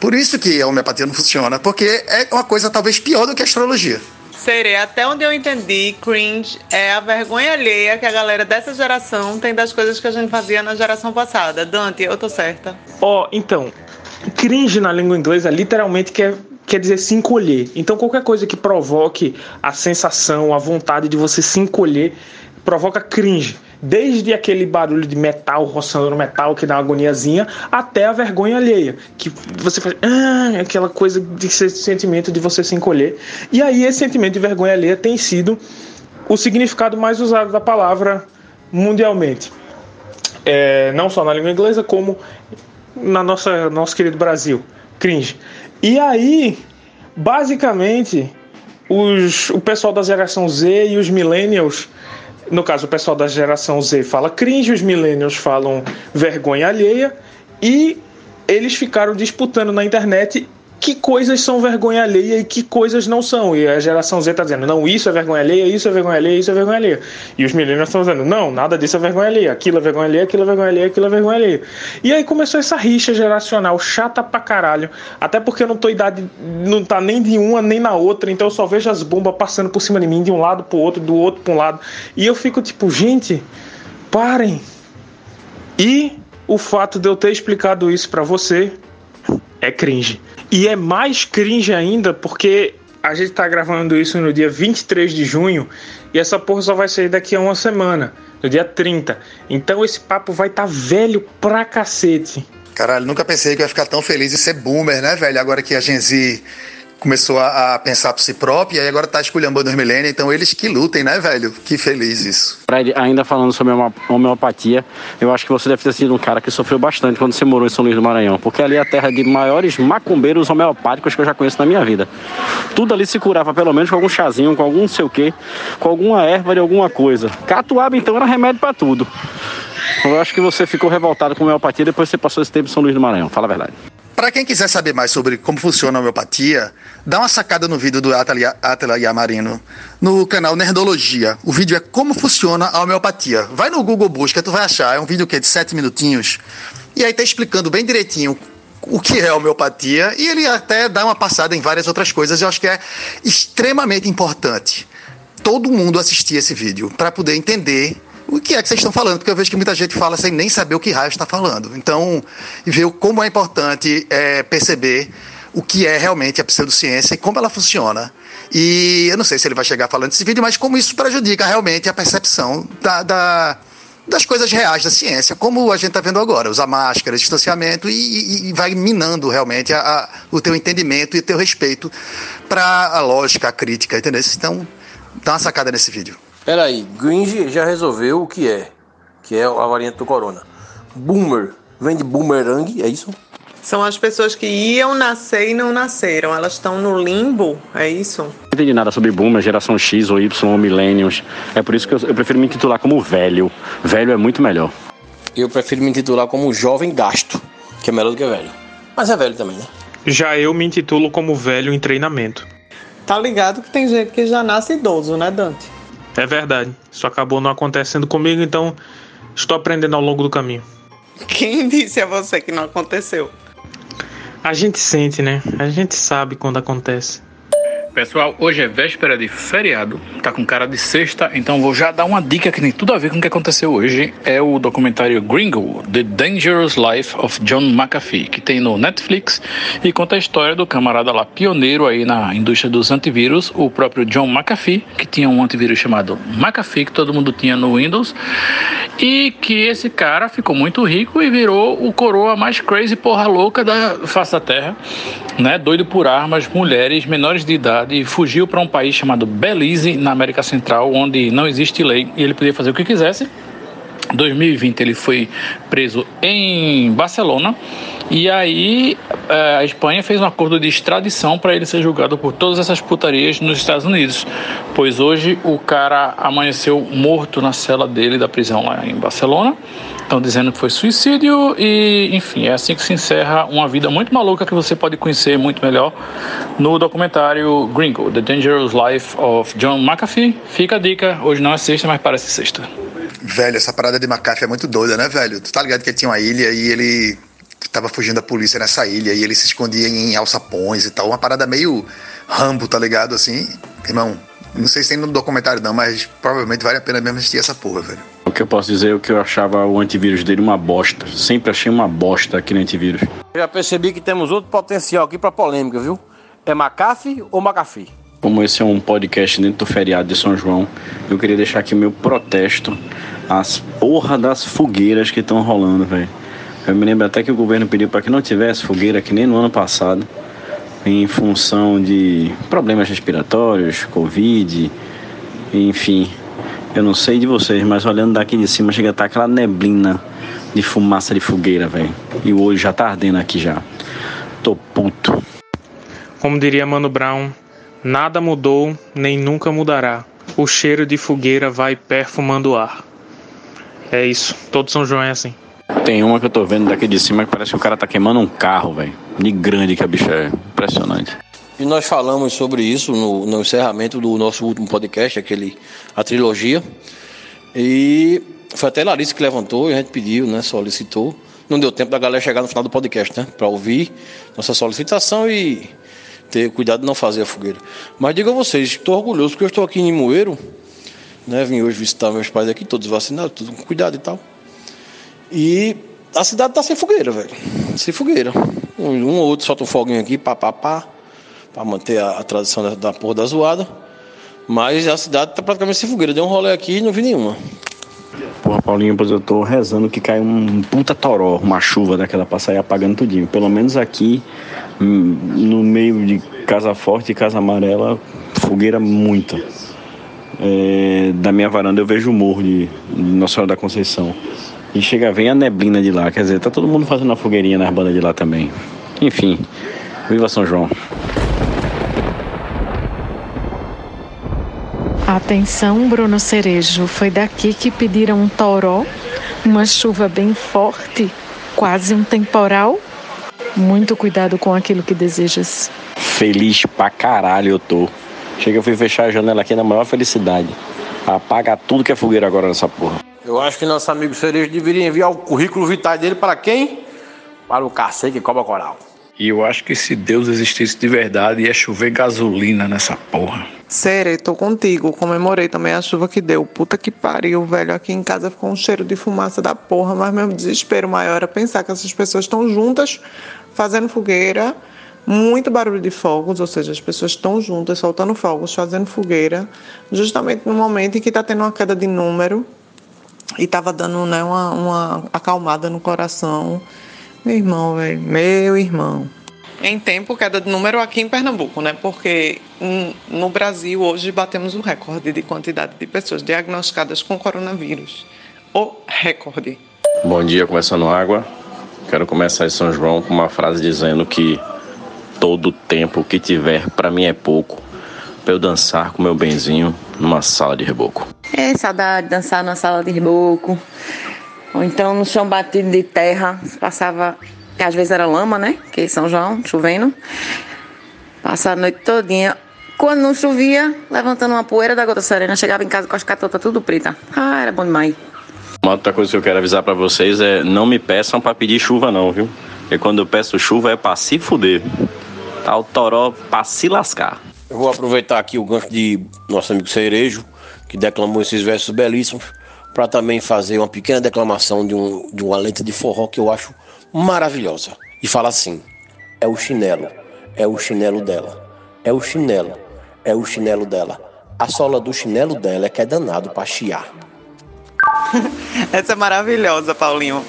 Por isso que a homeopatia não funciona, porque é uma coisa talvez pior do que a astrologia. Serei, até onde eu entendi, cringe é a vergonha alheia que a galera dessa geração tem das coisas que a gente fazia na geração passada. Dante, eu tô certa. Ó, oh, então, cringe na língua inglesa literalmente quer, quer dizer se encolher. Então qualquer coisa que provoque a sensação, a vontade de você se encolher, provoca cringe. Desde aquele barulho de metal roçando no metal que dá uma agoniazinha, até a vergonha alheia, que você faz ah, aquela coisa de sentimento de você se encolher. E aí esse sentimento de vergonha alheia tem sido o significado mais usado da palavra mundialmente. É, não só na língua inglesa, como na nossa nosso querido Brasil, cringe. E aí, basicamente, os, o pessoal da geração Z e os millennials no caso, o pessoal da geração Z fala cringe, os millennials falam vergonha alheia e eles ficaram disputando na internet que coisas são vergonha alheia e que coisas não são. E a geração Z está dizendo, não, isso é vergonha alheia, isso é vergonha alheia, isso é vergonha alheia. E os millennials estão dizendo, não, nada disso é vergonha alheia, aquilo é vergonha alheia, aquilo é vergonha alheia, aquilo é vergonha alheia. E aí começou essa rixa geracional chata pra caralho. Até porque eu não tô idade, não tá nem de uma nem na outra, então eu só vejo as bombas passando por cima de mim, de um lado pro outro, do outro pro um lado. E eu fico tipo, gente, parem. E o fato de eu ter explicado isso para você é cringe. E é mais cringe ainda porque a gente tá gravando isso no dia 23 de junho e essa porra só vai sair daqui a uma semana, no dia 30. Então esse papo vai tá velho pra cacete. Caralho, nunca pensei que ia ficar tão feliz em ser boomer, né, velho? Agora que a Gen Z começou a, a, pensar por si próprio e aí agora tá esculhambando os milênios, então eles que lutem, né, velho? Que feliz isso. Fred, ainda falando sobre a homeopatia, eu acho que você deve ter sido um cara que sofreu bastante quando você morou em São Luís do Maranhão, porque ali é a terra de maiores macumbeiros homeopáticos que eu já conheço na minha vida. Tudo ali se curava pelo menos com algum chazinho, com algum não sei o quê, com alguma erva de alguma coisa. Catuaba então era remédio para tudo. Eu acho que você ficou revoltado com a homeopatia depois que você passou esse tempo em São Luís do Maranhão. Fala a verdade. Para quem quiser saber mais sobre como funciona a homeopatia, dá uma sacada no vídeo do Atala Yamarino no canal Nerdologia. O vídeo é como funciona a homeopatia. Vai no Google Busca, tu vai achar. É um vídeo que é de 7 minutinhos. E aí tá explicando bem direitinho o que é homeopatia e ele até dá uma passada em várias outras coisas. Eu acho que é extremamente importante todo mundo assistir esse vídeo para poder entender o que é que vocês estão falando, porque eu vejo que muita gente fala sem nem saber o que raio está falando. Então, ver como é importante é, perceber o que é realmente a pseudociência e como ela funciona. E eu não sei se ele vai chegar falando desse vídeo, mas como isso prejudica realmente a percepção da, da das coisas reais da ciência, como a gente está vendo agora, usar máscara, distanciamento e, e vai minando realmente a, a, o teu entendimento e o teu respeito para a lógica, a crítica, entendeu? Então, dá uma sacada nesse vídeo. Peraí, Gringe já resolveu o que é, que é a variante do corona. Boomer, vem de boomerang, é isso? São as pessoas que iam nascer e não nasceram. Elas estão no limbo, é isso? Não entendi nada sobre boomer, geração X ou Y ou millennials. É por isso que eu, eu prefiro me intitular como velho. Velho é muito melhor. Eu prefiro me intitular como jovem gasto, que é melhor do que velho. Mas é velho também, né? Já eu me intitulo como velho em treinamento. Tá ligado que tem gente que já nasce idoso, né, Dante? É verdade. Isso acabou não acontecendo comigo, então estou aprendendo ao longo do caminho. Quem disse a você que não aconteceu? A gente sente, né? A gente sabe quando acontece. Pessoal, hoje é véspera de feriado, tá com cara de sexta, então vou já dar uma dica que tem tudo a ver com o que aconteceu hoje. É o documentário Gringo, The Dangerous Life of John McAfee, que tem no Netflix e conta a história do camarada lá pioneiro aí na indústria dos antivírus, o próprio John McAfee, que tinha um antivírus chamado McAfee, que todo mundo tinha no Windows, e que esse cara ficou muito rico e virou o coroa mais crazy porra louca da face da terra, né? Doido por armas, mulheres, menores de idade e fugiu para um país chamado Belize, na América Central, onde não existe lei e ele podia fazer o que quisesse. 2020 ele foi preso em Barcelona e aí é, a Espanha fez um acordo de extradição para ele ser julgado por todas essas putarias nos Estados Unidos, pois hoje o cara amanheceu morto na cela dele da prisão lá em Barcelona. Estão dizendo que foi suicídio e, enfim, é assim que se encerra uma vida muito maluca que você pode conhecer muito melhor no documentário Gringo, The Dangerous Life of John McAfee. Fica a dica, hoje não é sexta, mas parece sexta. Velho, essa parada de McAfee é muito doida, né, velho? Tu tá ligado que ele tinha uma ilha e ele tava fugindo da polícia nessa ilha e ele se escondia em alçapões e tal. Uma parada meio Rambo, tá ligado? Assim, irmão, não sei se tem no documentário não, mas provavelmente vale a pena mesmo assistir essa porra, velho. O que eu posso dizer é que eu achava o antivírus dele uma bosta. Sempre achei uma bosta aquele antivírus. Já percebi que temos outro potencial aqui pra polêmica, viu? É McAfee ou McAfee? Como esse é um podcast dentro do feriado de São João, eu queria deixar aqui meu protesto às porra das fogueiras que estão rolando, velho. Eu me lembro até que o governo pediu para que não tivesse fogueira, que nem no ano passado, em função de problemas respiratórios, Covid, enfim. Eu não sei de vocês, mas olhando daqui de cima chega a estar aquela neblina de fumaça de fogueira, velho. E o olho já tá ardendo aqui já. Tô puto. Como diria Mano Brown, nada mudou, nem nunca mudará. O cheiro de fogueira vai perfumando o ar. É isso, todo São João é assim. Tem uma que eu tô vendo daqui de cima que parece que o cara tá queimando um carro, velho. De grande que a bicha é. Impressionante. E nós falamos sobre isso no, no encerramento do nosso último podcast, aquele a trilogia. E foi até Larissa que levantou e a gente pediu, né? Solicitou. Não deu tempo da galera chegar no final do podcast, né? Para ouvir nossa solicitação e ter cuidado de não fazer a fogueira. Mas digo a vocês, estou orgulhoso porque eu estou aqui em Moeiro, né? Vim hoje visitar meus pais aqui, todos vacinados, tudo com cuidado e tal. E a cidade tá sem fogueira, velho. Sem fogueira. Um, um ou outro solta um foguinho aqui, pá, pá, pá, pra manter a, a tradição da, da porra da zoada. Mas a cidade tá praticamente sem fogueira. Deu um rolê aqui e não vi nenhuma. Porra, Paulinho, pois eu tô rezando que cai um puta toró, uma chuva daquela pra sair apagando tudinho. Pelo menos aqui, hum, no meio de Casa Forte e Casa Amarela, fogueira muita. É, da minha varanda eu vejo o morro de, de Nossa Senhora da Conceição. E chega, vem a neblina de lá. Quer dizer, tá todo mundo fazendo a fogueirinha nas bandas de lá também. Enfim, viva São João. Atenção, Bruno Cerejo. Foi daqui que pediram um toró, uma chuva bem forte, quase um temporal. Muito cuidado com aquilo que desejas. Feliz pra caralho eu tô. Chega, eu fui fechar a janela aqui na maior felicidade. Apaga tudo que é fogueira agora nessa porra. Eu acho que nosso amigo Cerejo deveria enviar o currículo vital dele para quem? Para o cacete que cobra coral. E eu acho que se Deus existisse de verdade, ia chover gasolina nessa porra. Sério, tô contigo. Comemorei também a chuva que deu. Puta que pariu, velho. Aqui em casa ficou um cheiro de fumaça da porra, mas meu desespero maior era pensar que essas pessoas estão juntas fazendo fogueira, muito barulho de fogos, ou seja, as pessoas estão juntas soltando fogos, fazendo fogueira, justamente no momento em que está tendo uma queda de número e estava dando né, uma, uma acalmada no coração. Meu irmão, velho, meu irmão. Em tempo, queda de número aqui em Pernambuco, né? Porque no Brasil hoje batemos o recorde de quantidade de pessoas diagnosticadas com coronavírus. O recorde. Bom dia, começando água. Quero começar em São João com uma frase dizendo que todo tempo que tiver para mim é pouco para eu dançar com meu benzinho numa sala de reboco. É saudade de dançar numa sala de reboco. Ou então no chão batido de terra. Passava, que às vezes era lama, né? Que é São João, chovendo. Passava a noite todinha. Quando não chovia, levantando uma poeira da gota serena, chegava em casa com as catotas tudo preta. Ah, era bom demais. Uma outra coisa que eu quero avisar para vocês é não me peçam para pedir chuva não, viu? Porque quando eu peço chuva é para se fuder. Tá o toró para se lascar. Eu vou aproveitar aqui o gancho de nosso amigo Cerejo, que declamou esses versos belíssimos, para também fazer uma pequena declamação de, um, de uma letra de forró que eu acho maravilhosa. E fala assim: é o chinelo, é o chinelo dela, é o chinelo, é o chinelo dela. A sola do chinelo dela é que é danado para chiar. <laughs> Essa é maravilhosa, Paulinho.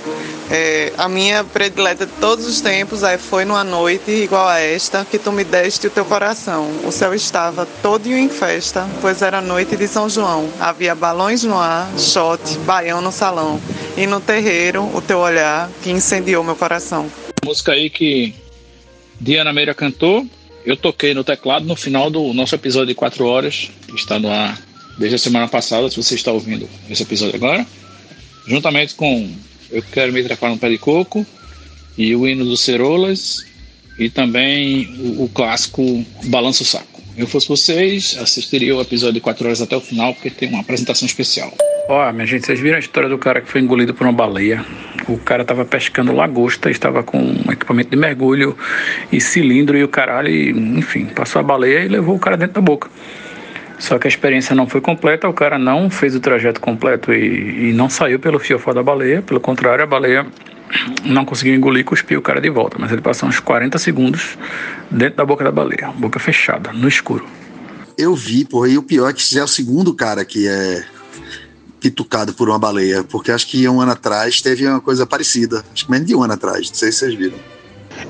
É, a minha predileta de todos os tempos é Foi numa noite igual a esta que tu me deste o teu coração. O céu estava todo em festa, pois era noite de São João. Havia balões no ar, shot, baião no salão. E no terreiro, o teu olhar que incendiou meu coração. Música aí que Diana Meira cantou. Eu toquei no teclado no final do nosso episódio de 4 horas, que está no ar desde a semana passada, se você está ouvindo esse episódio agora, juntamente com Eu Quero Me Trafar no Pé de Coco e o hino dos Cerolas e também o, o clássico Balança o Saco. Eu fosse vocês, assistiria o episódio de 4 horas até o final, porque tem uma apresentação especial. Ó, minha gente, vocês viram a história do cara que foi engolido por uma baleia? O cara estava pescando lagosta, estava com um equipamento de mergulho e cilindro e o caralho, e, enfim, passou a baleia e levou o cara dentro da boca. Só que a experiência não foi completa, o cara não fez o trajeto completo e, e não saiu pelo fiofó da baleia, pelo contrário, a baleia não conseguiu engolir e cuspiu o cara de volta, mas ele passou uns 40 segundos dentro da boca da baleia, boca fechada, no escuro. Eu vi, pô, e o pior é que já é o segundo cara que é pitucado por uma baleia, porque acho que um ano atrás teve uma coisa parecida, acho que menos de um ano atrás, não sei se vocês viram.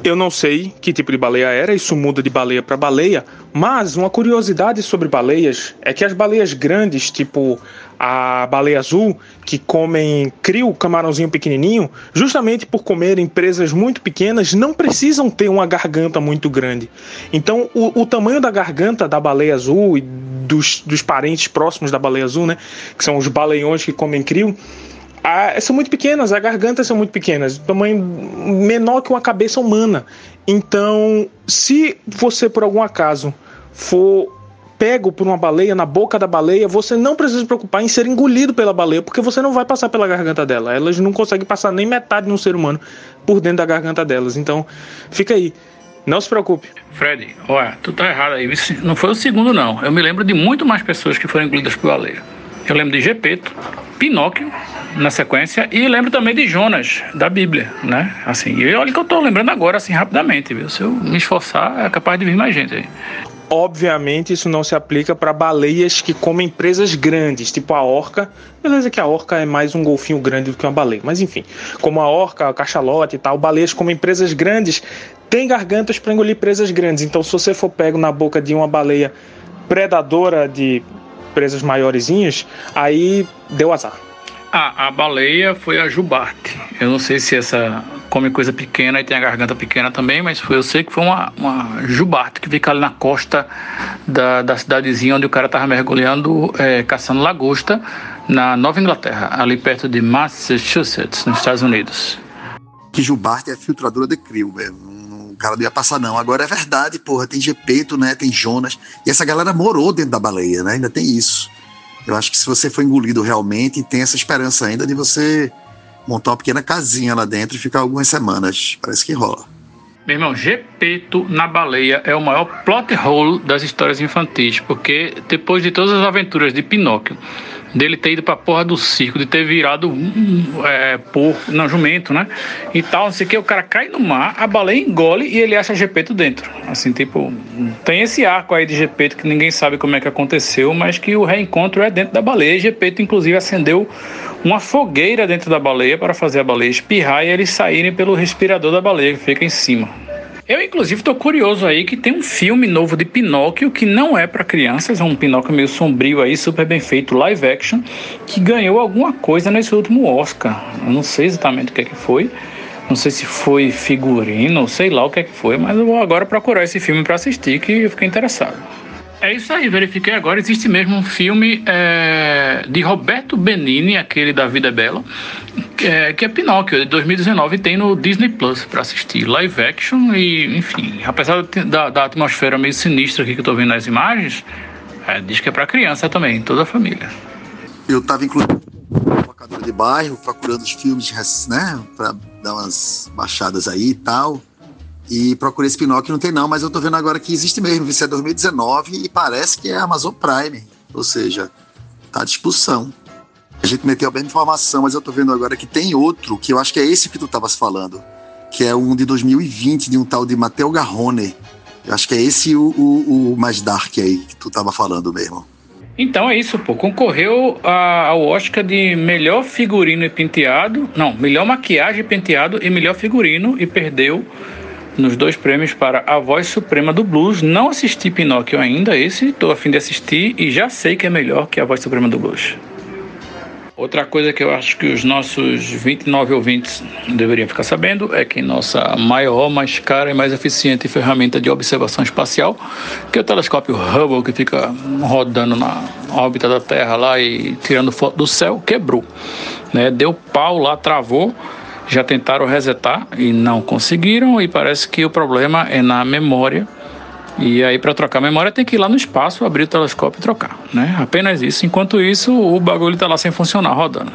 Eu não sei que tipo de baleia era, isso muda de baleia para baleia, mas uma curiosidade sobre baleias é que as baleias grandes, tipo a baleia azul, que comem crio, camarãozinho pequenininho, justamente por comerem presas muito pequenas, não precisam ter uma garganta muito grande. Então, o, o tamanho da garganta da baleia azul e dos, dos parentes próximos da baleia azul, né, que são os baleiões que comem crio, a, são muito pequenas, as gargantas são muito pequenas, tamanho menor que uma cabeça humana. Então, se você por algum acaso for pego por uma baleia na boca da baleia, você não precisa se preocupar em ser engolido pela baleia, porque você não vai passar pela garganta dela. Elas não conseguem passar nem metade de um ser humano por dentro da garganta delas. Então, fica aí. Não se preocupe. Fred, olha, tu tá errado aí. Não foi o segundo, não. Eu me lembro de muito mais pessoas que foram engolidas por baleia. Eu lembro de Gepeto, Pinóquio, na sequência, e lembro também de Jonas, da Bíblia, né? Assim, e olha que eu tô lembrando agora, assim, rapidamente, viu? Se eu me esforçar, é capaz de vir mais gente aí. Obviamente, isso não se aplica para baleias que comem presas grandes, tipo a orca. Beleza que a orca é mais um golfinho grande do que uma baleia, mas enfim, como a orca, a cachalote e tal, baleias comem presas grandes, têm gargantas para engolir presas grandes. Então, se você for pego na boca de uma baleia predadora de presas maiorzinhas, aí deu azar. Ah, a baleia foi a jubarte. Eu não sei se essa come coisa pequena e tem a garganta pequena também, mas foi, eu sei que foi uma, uma jubarte que fica ali na costa da, da cidadezinha onde o cara estava mergulhando, é, caçando lagosta, na Nova Inglaterra, ali perto de Massachusetts, nos Estados Unidos. Que jubarte é filtradora de crio mesmo o cara não ia passar, não. Agora é verdade, porra, tem Gepeto, né? Tem Jonas. E essa galera morou dentro da baleia, né? Ainda tem isso. Eu acho que se você for engolido realmente, tem essa esperança ainda de você montar uma pequena casinha lá dentro e ficar algumas semanas. Parece que rola. Meu irmão, Gepeto na baleia é o maior plot hole das histórias infantis, porque depois de todas as aventuras de Pinóquio, dele ter ido pra porra do circo, de ter virado é, porco, não, jumento, né? E tal, não sei o que, o cara cai no mar, a baleia engole e ele acha Gepeto dentro. Assim, tipo, tem esse arco aí de Gepeto que ninguém sabe como é que aconteceu, mas que o reencontro é dentro da baleia. Gepeto, inclusive, acendeu uma fogueira dentro da baleia para fazer a baleia espirrar e eles saírem pelo respirador da baleia que fica em cima. Eu, inclusive, tô curioso aí que tem um filme novo de Pinóquio que não é para crianças, é um Pinóquio meio sombrio aí, super bem feito, live action, que ganhou alguma coisa nesse último Oscar. Eu não sei exatamente o que é que foi. Não sei se foi figurino, sei lá o que é que foi, mas eu vou agora procurar esse filme para assistir que eu fiquei interessado. É isso aí, verifiquei agora. Existe mesmo um filme é, de Roberto Benini, aquele da Vida Bela, que é, que é Pinóquio, de 2019, e tem no Disney Plus para assistir. Live action e, enfim, apesar da, da, atmosfera meio sinistra aqui que eu tô vendo nas imagens, é, diz que é para criança também, toda a família. Eu tava inclusive locadora de bairro, procurando os filmes, né, para dar umas baixadas aí e tal. E procurei esse Pinóquio, não tem não, mas eu tô vendo agora que existe mesmo, isso é 2019 e parece que é Amazon Prime, ou seja, tá à disposição. A gente meteu a mesma informação, mas eu tô vendo agora que tem outro, que eu acho que é esse que tu estavas falando, que é um de 2020, de um tal de Matteo Garrone. Eu acho que é esse o, o, o mais dark aí que tu tava falando mesmo. Então é isso, pô. Concorreu ao Oscar de melhor figurino e penteado. Não, melhor maquiagem e penteado e melhor figurino e perdeu nos dois prêmios para A Voz Suprema do Blues. Não assisti Pinóquio ainda, esse estou a fim de assistir e já sei que é melhor que A Voz Suprema do Blues. Outra coisa que eu acho que os nossos 29 ouvintes deveriam ficar sabendo é que nossa maior, mais cara e mais eficiente ferramenta de observação espacial, que é o telescópio Hubble, que fica rodando na órbita da Terra lá e tirando foto do céu, quebrou. Né? Deu pau lá, travou já tentaram resetar e não conseguiram, e parece que o problema é na memória E aí, para trocar a memória, tem que ir lá no espaço, abrir o telescópio e trocar, né? Apenas isso. Enquanto isso, o bagulho está lá sem funcionar, rodando.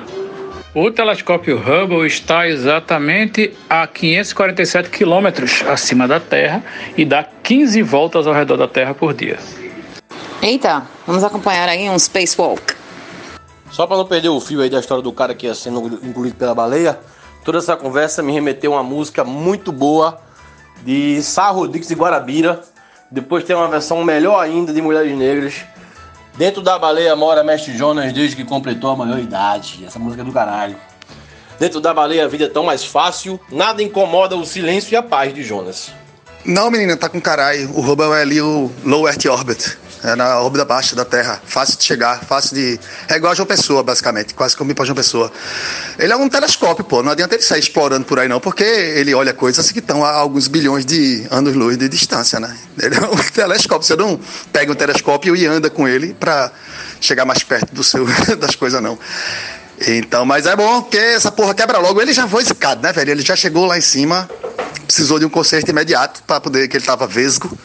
O telescópio Hubble está exatamente a 547 quilômetros acima da Terra e dá 15 voltas ao redor da Terra por dia. Eita, vamos acompanhar aí um spacewalk. Só para não perder o fio aí da história do cara que ia sendo engolido pela baleia, toda essa conversa me remeteu a uma música muito boa de Sá Rodrigues e Guarabira. Depois tem uma versão melhor ainda de Mulheres Negras. Dentro da baleia mora Mestre Jonas desde que completou a maior idade. Essa música é do caralho. Dentro da baleia a vida é tão mais fácil, nada incomoda o silêncio e a paz de Jonas. Não, menina, tá com caralho. O Hubble é ali o Low Earth Orbit. É na órbita baixa da Terra. Fácil de chegar, fácil de. É igual a João Pessoa, basicamente. Quase como ir pra João Pessoa. Ele é um telescópio, pô. Não adianta ele sair explorando por aí, não, porque ele olha coisas que estão a alguns bilhões de anos-luz de distância, né? Ele é um <laughs> telescópio. Você não pega um telescópio e anda com ele pra chegar mais perto do seu, <laughs> das coisas, não. Então, mas é bom porque essa porra quebra logo. Ele já foi zicado, né, velho? Ele já chegou lá em cima, precisou de um conserto imediato para poder, que ele tava vesgo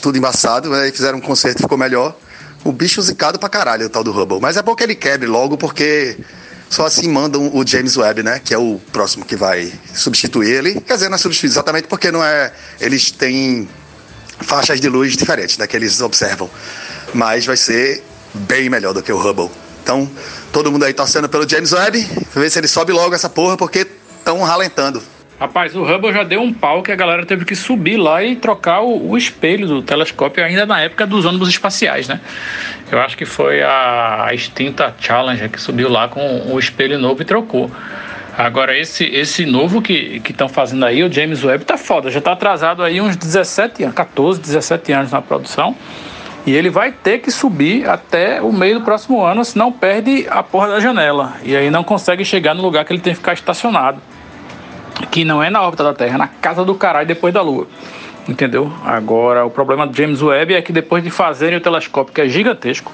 tudo embaçado, aí fizeram um concerto e ficou melhor. O bicho zicado pra caralho, o tal do Hubble. Mas é bom que ele quebre logo, porque só assim mandam o James Webb, né? Que é o próximo que vai substituir ele. Quer dizer, não é substituir exatamente porque não é. Eles têm faixas de luz diferentes, né? Que eles observam. Mas vai ser bem melhor do que o Hubble. Então, todo mundo aí torcendo pelo James Webb, ver se ele sobe logo essa porra, porque estão ralentando. Rapaz, o Hubble já deu um pau que a galera teve que subir lá e trocar o, o, espelho do telescópio ainda na época dos ônibus espaciais, né? Eu acho que foi a, a extinta Challenger que subiu lá com o espelho novo e trocou. Agora, esse, esse novo que estão fazendo aí, o James Webb, tá foda. Já tá atrasado aí uns 17 anos, 14, 17 anos na produção. E ele vai ter que subir até o meio do próximo ano, senão perde a porra da janela. E aí não consegue chegar no lugar que ele tem que ficar estacionado que não é na órbita da Terra, é na casa do caralho depois da Lua. Entendeu? Agora, o problema do James Webb é que depois de fazerem o telescópio, que é gigantesco,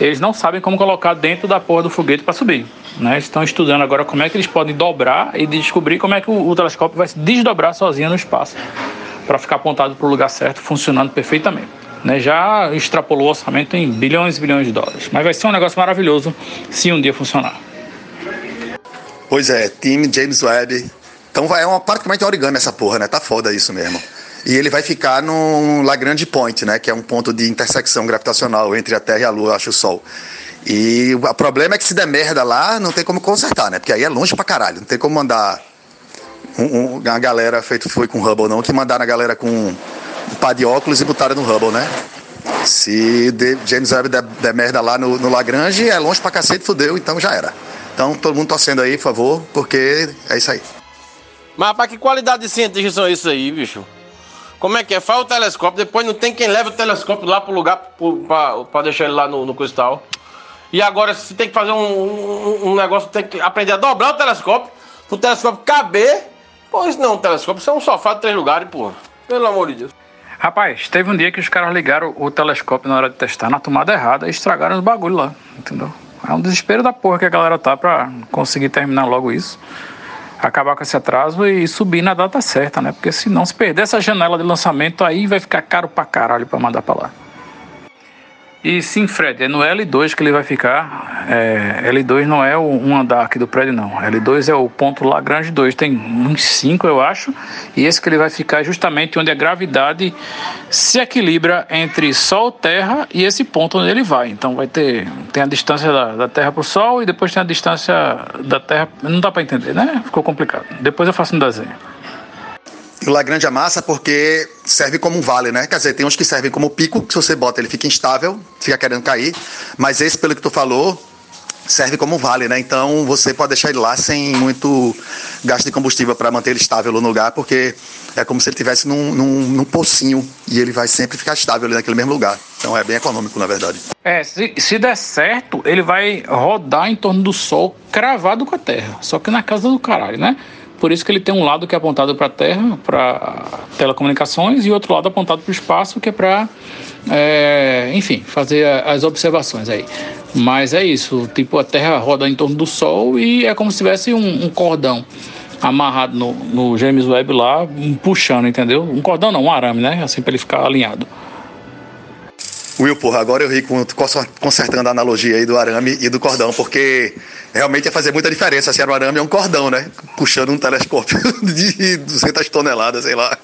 eles não sabem como colocar dentro da porra do foguete para subir. Né? Estão estudando agora como é que eles podem dobrar e descobrir como é que o, o telescópio vai se desdobrar sozinho no espaço para ficar apontado para o lugar certo, funcionando perfeitamente. Né? Já extrapolou o orçamento em bilhões e bilhões de dólares. Mas vai ser um negócio maravilhoso se um dia funcionar. Pois é, time James Webb então é uma, praticamente origami essa porra, né? Tá foda isso mesmo. E ele vai ficar no Lagrange Point, né? Que é um ponto de intersecção gravitacional entre a Terra e a Lua, acho o Sol. E o problema é que se der merda lá, não tem como consertar, né? Porque aí é longe pra caralho. Não tem como mandar um, um, uma galera feito foi com Hubble, não, que mandaram a galera com um pá de óculos e botaram no Hubble, né? Se de, James Webb der, der, merda lá no, no Lagrange, é longe pra cacete, fudeu, então já era. Então todo mundo torcendo aí, por favor, porque é isso aí. Mas para que qualidade de cientista são isso aí, bicho? Como é que é? Faz o telescópio, depois não tem quem leve o telescópio lá pro lugar para deixar ele lá no, no, cristal. E agora, se tem que fazer um, um, um, negócio, tem que aprender a dobrar o telescópio, pro telescópio caber. Pois não, o telescópio, isso é um sofá de três lugares, porra. Pelo amor de Deus. Rapaz, teve um dia que os caras ligaram o telescópio na hora de testar na tomada errada e estragaram os bagulho lá, entendeu? É um desespero da porra que a galera tá pra conseguir terminar logo isso acabar com esse atraso e subir na data certa, né? Porque se não se perder essa janela de lançamento aí vai ficar caro pra caralho pra mandar pra lá. E sim, Fred, é no L2 que ele vai ficar. É, L2 não é o, um andar aqui do prédio, não. L2 é o ponto Lagrange 2. Tem uns 5, eu acho. E esse que ele vai ficar é justamente onde a gravidade se equilibra entre Sol, Terra e esse ponto onde ele vai. Então vai ter tem a distância da, da Terra para o Sol e depois tem a distância da Terra. Não dá para entender, né? Ficou complicado. Depois eu faço um desenho. O Lagrange amassa porque serve como um vale, né? Quer dizer, tem uns que servem como pico, que se você bota ele fica instável, fica querendo cair. Mas esse, pelo que tu falou, serve como um vale, né? Então você pode deixar ele lá sem muito gasto de combustível para manter ele estável no lugar, porque é como se ele estivesse num, num, num, pocinho e ele vai sempre ficar estável ali naquele mesmo lugar. Então é bem econômico, na verdade. É, se, se der certo, ele vai rodar em torno do Sol cravado com a Terra. Só que na casa do caralho, né? Por isso que ele tem um lado que é apontado para a Terra, para telecomunicações, e outro lado apontado para o espaço, que é para, é, enfim, fazer as observações aí. Mas é isso, tipo, a Terra roda em torno do Sol e é como se tivesse um, um cordão amarrado no, no James Webb lá, puxando, entendeu? Um cordão não, um arame, né? Assim para ele ficar alinhado. Will, porra, agora eu ri consertando a analogia aí do arame e do cordão, porque realmente ia fazer muita diferença se era um arame ou um cordão, né? Puxando um telescópio <laughs> de 200 toneladas, sei lá.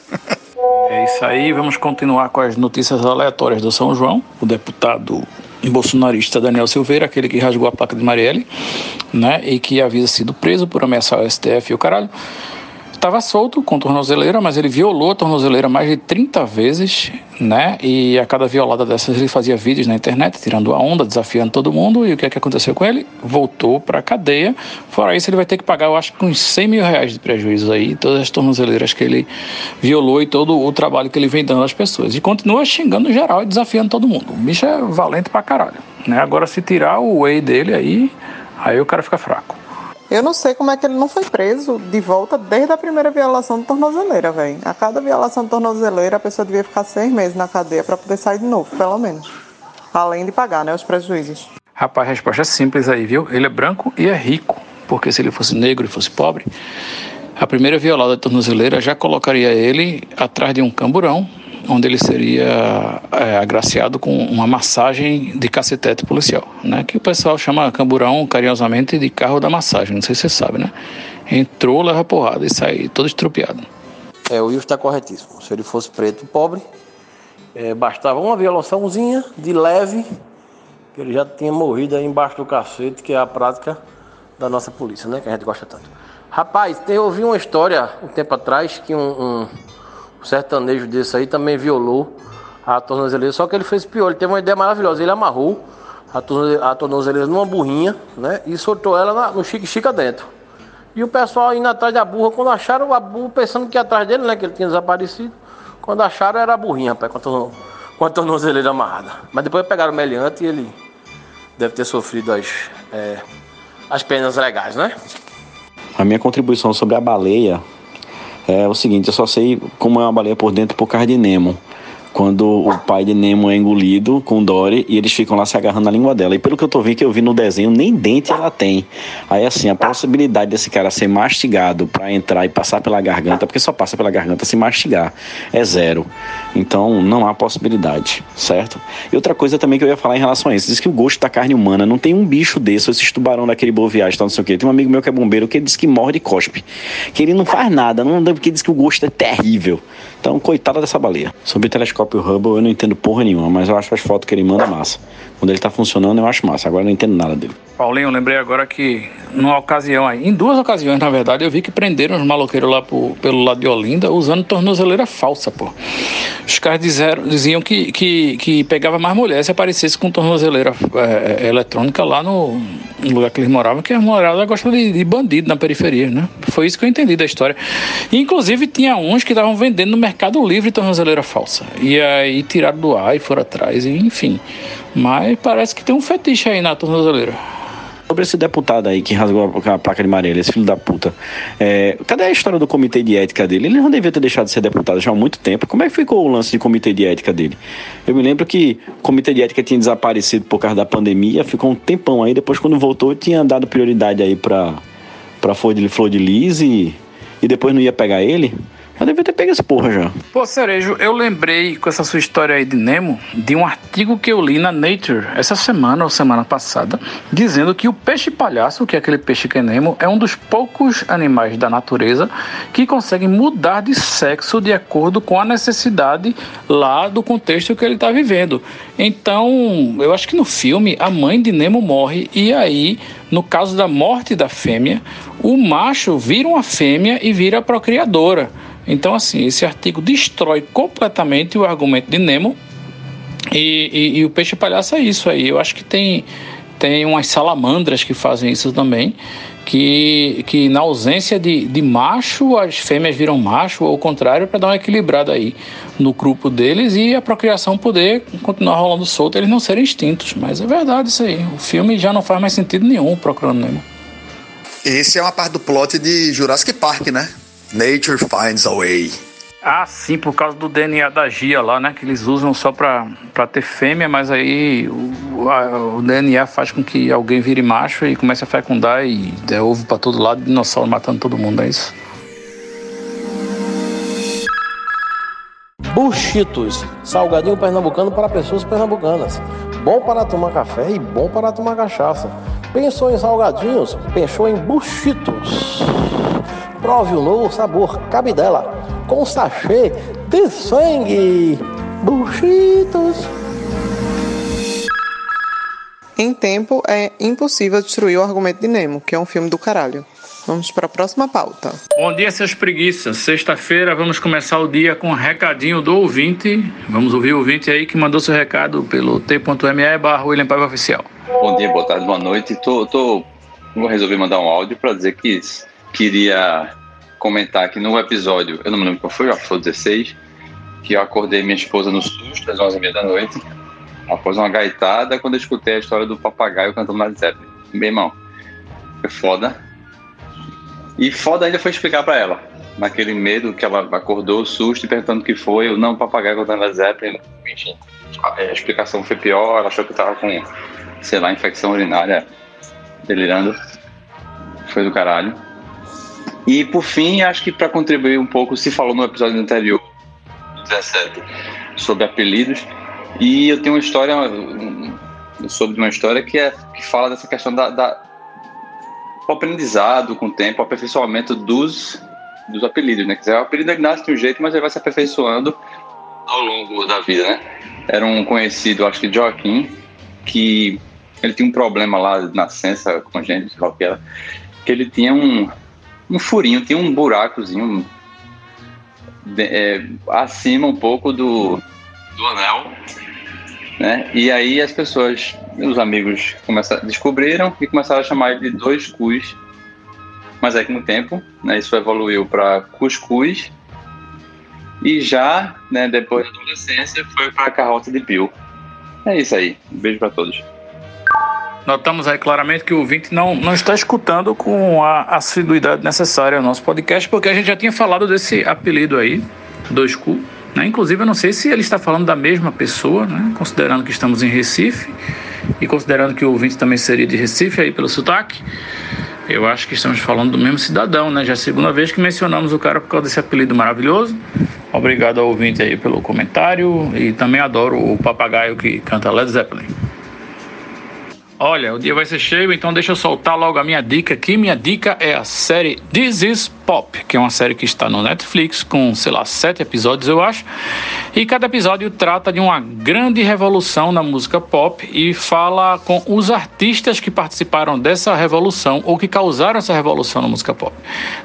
É isso aí, vamos continuar com as notícias aleatórias do São João. O deputado bolsonarista Daniel Silveira, aquele que rasgou a placa de Marielle, né? E que havia sido preso por ameaçar o STF e o caralho estava solto com tornozeleira, mas ele violou a tornozeleira mais de 30 vezes, né? E a cada violada dessas ele fazia vídeos na internet, tirando a onda, desafiando todo mundo. E o que é que aconteceu com ele? Voltou para a cadeia. Fora isso, ele vai ter que pagar, eu acho que uns 100 mil reais de prejuízo aí, todas as tornozeleiras que ele violou e todo o trabalho que ele vem dando às pessoas. E continua xingando geral e desafiando todo mundo. O bicho é valente pra caralho, né? Agora, se tirar o whey dele aí, aí o cara fica fraco. Eu não sei como é que ele não foi preso de volta desde a primeira violação de tornozeleira, velho. A cada violação de tornozeleira, a pessoa devia ficar seis meses na cadeia para poder sair de novo, pelo menos. Além de pagar, né, os prejuízos. Rapaz, a resposta é simples aí, viu? Ele é branco e é rico. Porque se ele fosse negro e fosse pobre, a primeira violada de tornozeleira já colocaria ele atrás de um camburão onde ele seria é, agraciado com uma massagem de cacetete policial, né? Que o pessoal chama camburão carinhosamente de carro da massagem, não sei se você sabe, né? Entrou, leva porrada e sai todo estrupiado. É, o Will está corretíssimo. Se ele fosse preto pobre, é, bastava uma violaçãozinha de leve, que ele já tinha morrido aí embaixo do cacete, que é a prática da nossa polícia, né? Que a gente gosta tanto. Rapaz, eu ouvi uma história um tempo atrás que um, um um sertanejo desse aí também violou a tornozeleira, só que ele fez pior, ele teve uma ideia maravilhosa, ele amarrou a tornozeleira numa burrinha, né, e soltou ela no chique-chica dentro. E o pessoal indo atrás da burra, quando acharam a burra, pensando que ia atrás dele, né, que ele tinha desaparecido, quando acharam era a burrinha, rapaz, com a, torno, com a tornozeleira amarrada. Mas depois pegaram o meliante e ele deve ter sofrido as, é, as penas legais, né? A minha contribuição sobre a baleia é o seguinte, eu só sei como é uma baleia por dentro por causa de Nemo quando o pai de Nemo é engolido com Dory e eles ficam lá se agarrando na língua dela. E pelo que eu tô vendo que eu vi no desenho, nem dente ela tem. Aí assim, a possibilidade desse cara ser mastigado para entrar e passar pela garganta, porque só passa pela garganta se mastigar, é zero. Então não há possibilidade, certo? E outra coisa também que eu ia falar em relação a isso, diz que o gosto da carne humana não tem um bicho desse, ou esses tubarão daquele boviagem, tal, não sei o quê. Tem um amigo meu que é bombeiro que diz que morre de cospe, que ele não faz nada, não porque diz que o gosto é terrível. Então, coitada dessa baleia. Sobre o telescópio Hubble, eu não entendo porra nenhuma, mas eu acho as fotos que ele manda massa. Quando ele tá funcionando, eu acho massa. Agora eu não entendo nada dele. Paulinho, eu lembrei agora que numa ocasião aí, em duas ocasiões, na verdade, eu vi que prenderam os maloqueiros lá pro, pelo lado de Olinda usando tornozeleira falsa, pô. Os caras disseram, diziam que, que, que pegava mais mulher se aparecesse com tornozeleira é, eletrônica lá no, no, lugar que eles moravam, que as mulheradas gostam de, de bandido na periferia, né? Foi isso que eu entendi da história. E, inclusive, tinha uns que estavam vendendo no Mercado Livre tornozeleira falsa. E aí tiraram do ar e foram atrás, e, enfim. Mas parece que tem um fetiche aí na tornozeleira. Sobre esse deputado aí que rasgou a placa de Marielle, esse filho da puta. É, cadê a história do comitê de ética dele? Ele não devia ter deixado de ser deputado já há muito tempo. Como é que ficou o lance de comitê de ética dele? Eu me lembro que o comitê de ética tinha desaparecido por causa da pandemia, ficou um tempão aí. Depois, quando voltou, tinha dado prioridade aí pra, pra Flor de, Lis e, e depois não ia pegar ele. Eu devia ter pego essa porra já. Pô, Cerejo, eu lembrei com essa sua história aí de Nemo, de um artigo que eu li na Nature essa semana ou semana passada, dizendo que o peixe palhaço, que é aquele peixe que é Nemo, é um dos poucos animais da natureza que conseguem mudar de sexo de acordo com a necessidade lá do contexto que ele está vivendo. Então, eu acho que no filme a mãe de Nemo morre e aí, no caso da morte da fêmea, o macho vira uma fêmea e vira procriadora. Então, assim, esse artigo destrói completamente o argumento de Nemo e, e, e o peixe palhaço é isso aí. Eu acho que tem, tem umas salamandras que fazem isso também, que, que na ausência de, de macho, as fêmeas viram macho, ou o contrário, para dar uma equilibrada aí no grupo deles e a procriação poder continuar rolando solta, eles não serem extintos. Mas é verdade isso aí. O filme já não faz mais sentido nenhum procurando Nemo. Esse é uma parte do plot de Jurassic Park, né? Nature finds a way. Ah, sim, por causa do DNA da Gia lá, né? Que eles usam só pra, pra ter fêmea, mas aí o, a, o DNA faz com que alguém vire macho e comece a fecundar e der ovo pra todo lado, dinossauro matando todo mundo, é isso? Buchitos, salgadinho pernambucano para pessoas pernambucanas. Bom para tomar café e bom para tomar cachaça. Pensou em salgadinhos? Pensou em buchitos. Prove o novo sabor cabidela com sachê de sangue. Buchitos. Em tempo, é impossível destruir o argumento de Nemo, que é um filme do caralho. Vamos para a próxima pauta. Bom dia, seus preguiças. Sexta-feira vamos começar o dia com um recadinho do ouvinte. Vamos ouvir o ouvinte aí que mandou seu recado pelo t.me barra William Paiva Oficial. Bom dia, boa tarde, boa noite. Tô, tô... Vou resolver mandar um áudio para dizer que queria comentar que no episódio, eu não me lembro qual foi, foi 16, que eu acordei minha esposa no susto às 11h30 da noite, após uma gaitada, quando eu escutei a história do papagaio cantando na Zeppelin. Meu irmão, foi foda. E foda ainda foi explicar para ela, naquele medo que ela acordou, susto, perguntando o que foi, eu não, papagaio cantando na Zeppelin, enfim. A explicação foi pior, ela achou que eu tava com, sei lá, infecção urinária, delirando. Foi do caralho. E por fim, acho que para contribuir um pouco, se falou no episódio anterior, 17, sobre apelidos. E eu tenho uma história sobre uma história que é que fala dessa questão da, da o aprendizado com o tempo, o aperfeiçoamento dos dos apelidos, né? Quer dizer, o apelido ele nasce de um jeito, mas ele vai se aperfeiçoando ao longo da vida, né? Era um conhecido, acho que Joaquim, que ele tinha um problema lá na nascença congênita, sei lá o que era, que ele tinha um, um furinho, tinha um buracozinho é, acima um pouco do, do anel, né? E aí as pessoas, os amigos começaram, descobriram e começaram a chamar ele de dois cus. Mas aí com o tempo, né, isso evoluiu para cuscuz e já, né, depois da adolescência, foi para a carroça de Bill. É isso aí. Um beijo para todos. Notamos aí claramente que o ouvinte não, não está escutando com a assiduidade necessária ao nosso podcast, porque a gente já tinha falado desse apelido aí, dois cu. Né? Inclusive, eu não sei se ele está falando da mesma pessoa, né? considerando que estamos em Recife e considerando que o ouvinte também seria de Recife aí pelo sotaque. Eu acho que estamos falando do mesmo cidadão, né? Já é a segunda vez que mencionamos o cara por causa desse apelido maravilhoso. Obrigado ao ouvinte aí pelo comentário e também adoro o papagaio que canta Led Zeppelin. Olha, o dia vai ser cheio, então deixa eu soltar logo a minha dica aqui. Minha dica é a série This Is Pop, que é uma série que está no Netflix com, sei lá, sete episódios, eu acho. E cada episódio trata de uma grande revolução na música pop e fala com os artistas que participaram dessa revolução ou que causaram essa revolução na música pop.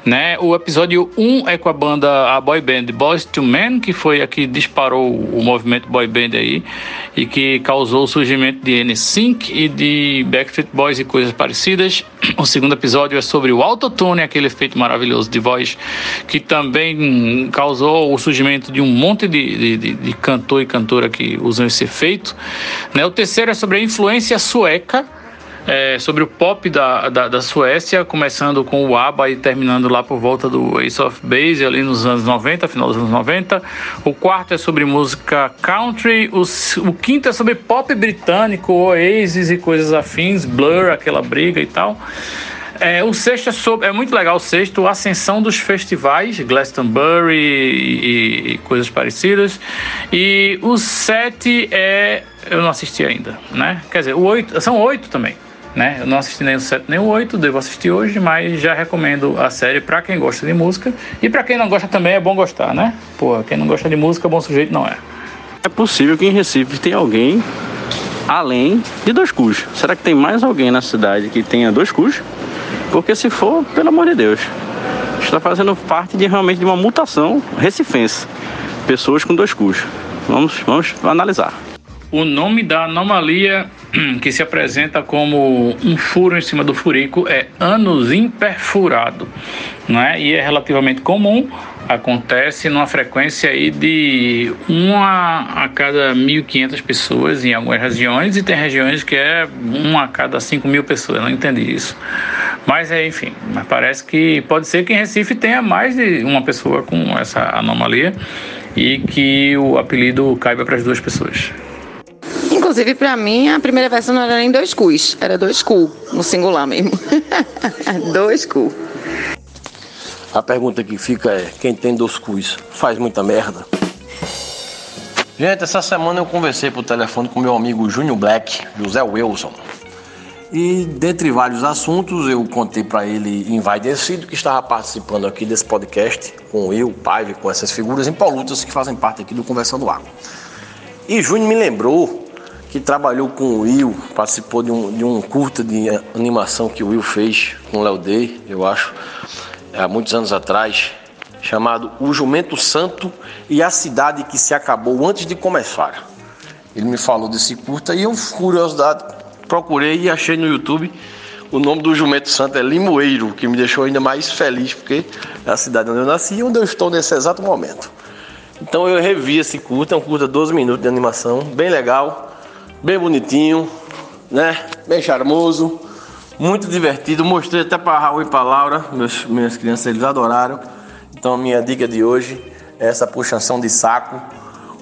Né? O episódio 1 é com a banda, a boy band Boys to Men, que foi a que disparou o movimento boy band aí e que causou o surgimento de NSYNC e de Backstreet Boys e coisas parecidas. O segundo episódio é sobre o autotune, aquele efeito maravilhoso de voz que também causou o surgimento de um monte de, de, de cantor e cantora que usam esse efeito. Né? O terceiro é sobre a influência sueca é, sobre o pop da, da, da, Suécia, começando com o ABBA e terminando lá por volta do Ace of Base, ali nos anos 90, final dos anos 90. O quarto é sobre música country. O, o quinto é sobre pop britânico, Oasis e coisas afins, Blur, aquela briga e tal. É, o sexto é, sobre, é muito legal o sexto, a ascensão dos festivais, Glastonbury e, e, coisas parecidas. E o sete é. Eu não assisti ainda, né? Quer dizer, o oito. São oito também. Né? Eu não assisti nem o 7 nem o 8, devo assistir hoje, mas já recomendo a série para quem gosta de música. E para quem não gosta também é bom gostar, né? Pô, quem não gosta de música, bom sujeito não é. É possível que em Recife tenha alguém além de dois cus. Será que tem mais alguém na cidade que tenha dois cus? Porque se for, pelo amor de Deus, está fazendo parte de realmente de uma mutação recifense. Pessoas com dois cus. Vamos, vamos analisar. O nome da anomalia <clears throat> que se apresenta como um furo em cima do furico é ânus imperfurado, não é? E é relativamente comum, acontece numa frequência aí de uma a cada 1.500 pessoas em algumas regiões e tem regiões que é uma a cada 5 mil pessoas, não entendi isso. Mas é, enfim, parece que pode ser que em Recife tenha mais de uma pessoa com essa anomalia e que o apelido caiba para as duas pessoas. Inclusive, para mim, a primeira versão não era nem dois cus, era dois cu, no singular mesmo. <laughs> dois cu. A pergunta que fica é: quem tem dois cus faz muita merda? Gente, essa semana eu conversei por telefone com meu amigo Júnior Black, José Wilson. E dentre vários assuntos, eu contei para ele envaidecido que estava participando aqui desse podcast com eu, Paive, com essas figuras impolutas que fazem parte aqui do Conversando Água. E Júnior me lembrou que trabalhou com o Will, participou de um, de um curta de animação que o Will fez com o Léo D, eu acho, há muitos anos atrás, chamado O Jumento Santo e a Cidade que se acabou antes de começar. Ele me falou desse curta e eu, curiosidade, procurei e achei no YouTube o nome do jumento santo é Limoeiro, que me deixou ainda mais feliz, porque é a cidade onde eu nasci e onde eu estou nesse exato momento. Então eu revi esse curta, é um curta de 12 minutos de animação, bem legal, bem bonitinho, né? Bem charmoso, muito divertido. Mostrei até para Raul e para Laura, meus, minhas crianças, eles adoraram. Então a minha dica de hoje é essa puxação de saco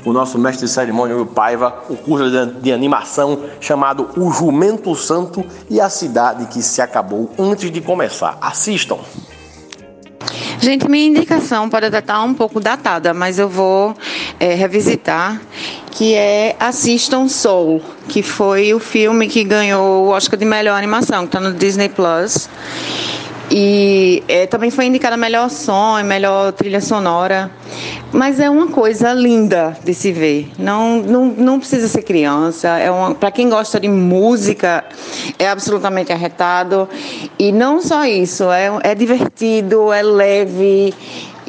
o nosso mestre de cerimônia, o Paiva, o curso de animação chamado O Jumento Santo e a Cidade que se acabou antes de começar. Assistam! Gente, minha indicação pode até estar um pouco datada, mas eu vou é, revisitar, que é Assistam Soul, que foi o filme que ganhou o Oscar de melhor animação, que está no Disney Plus. E é, também foi indicada melhor som melhor trilha sonora. Mas é uma coisa linda de se ver. Não, não, não precisa ser criança. É para quem gosta de música, é absolutamente arretado. E não só isso, é, é divertido, é leve.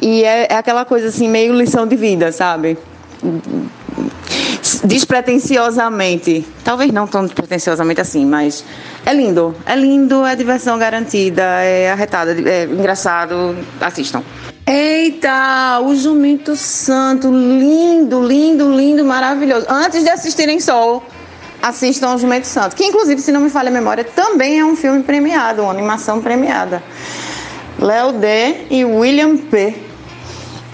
E é, é aquela coisa assim, meio lição de vida, sabe? Despretensiosamente. Talvez não tão despretensiosamente assim, mas é lindo. É lindo, é diversão garantida, é arretada, é engraçado. Assistam. Eita, o Jumento Santo, lindo, lindo, lindo, maravilhoso. Antes de assistirem Sol, assistam ao Jumento Santo, que inclusive, se não me falha a memória, também é um filme premiado, uma animação premiada. Léo D e William P.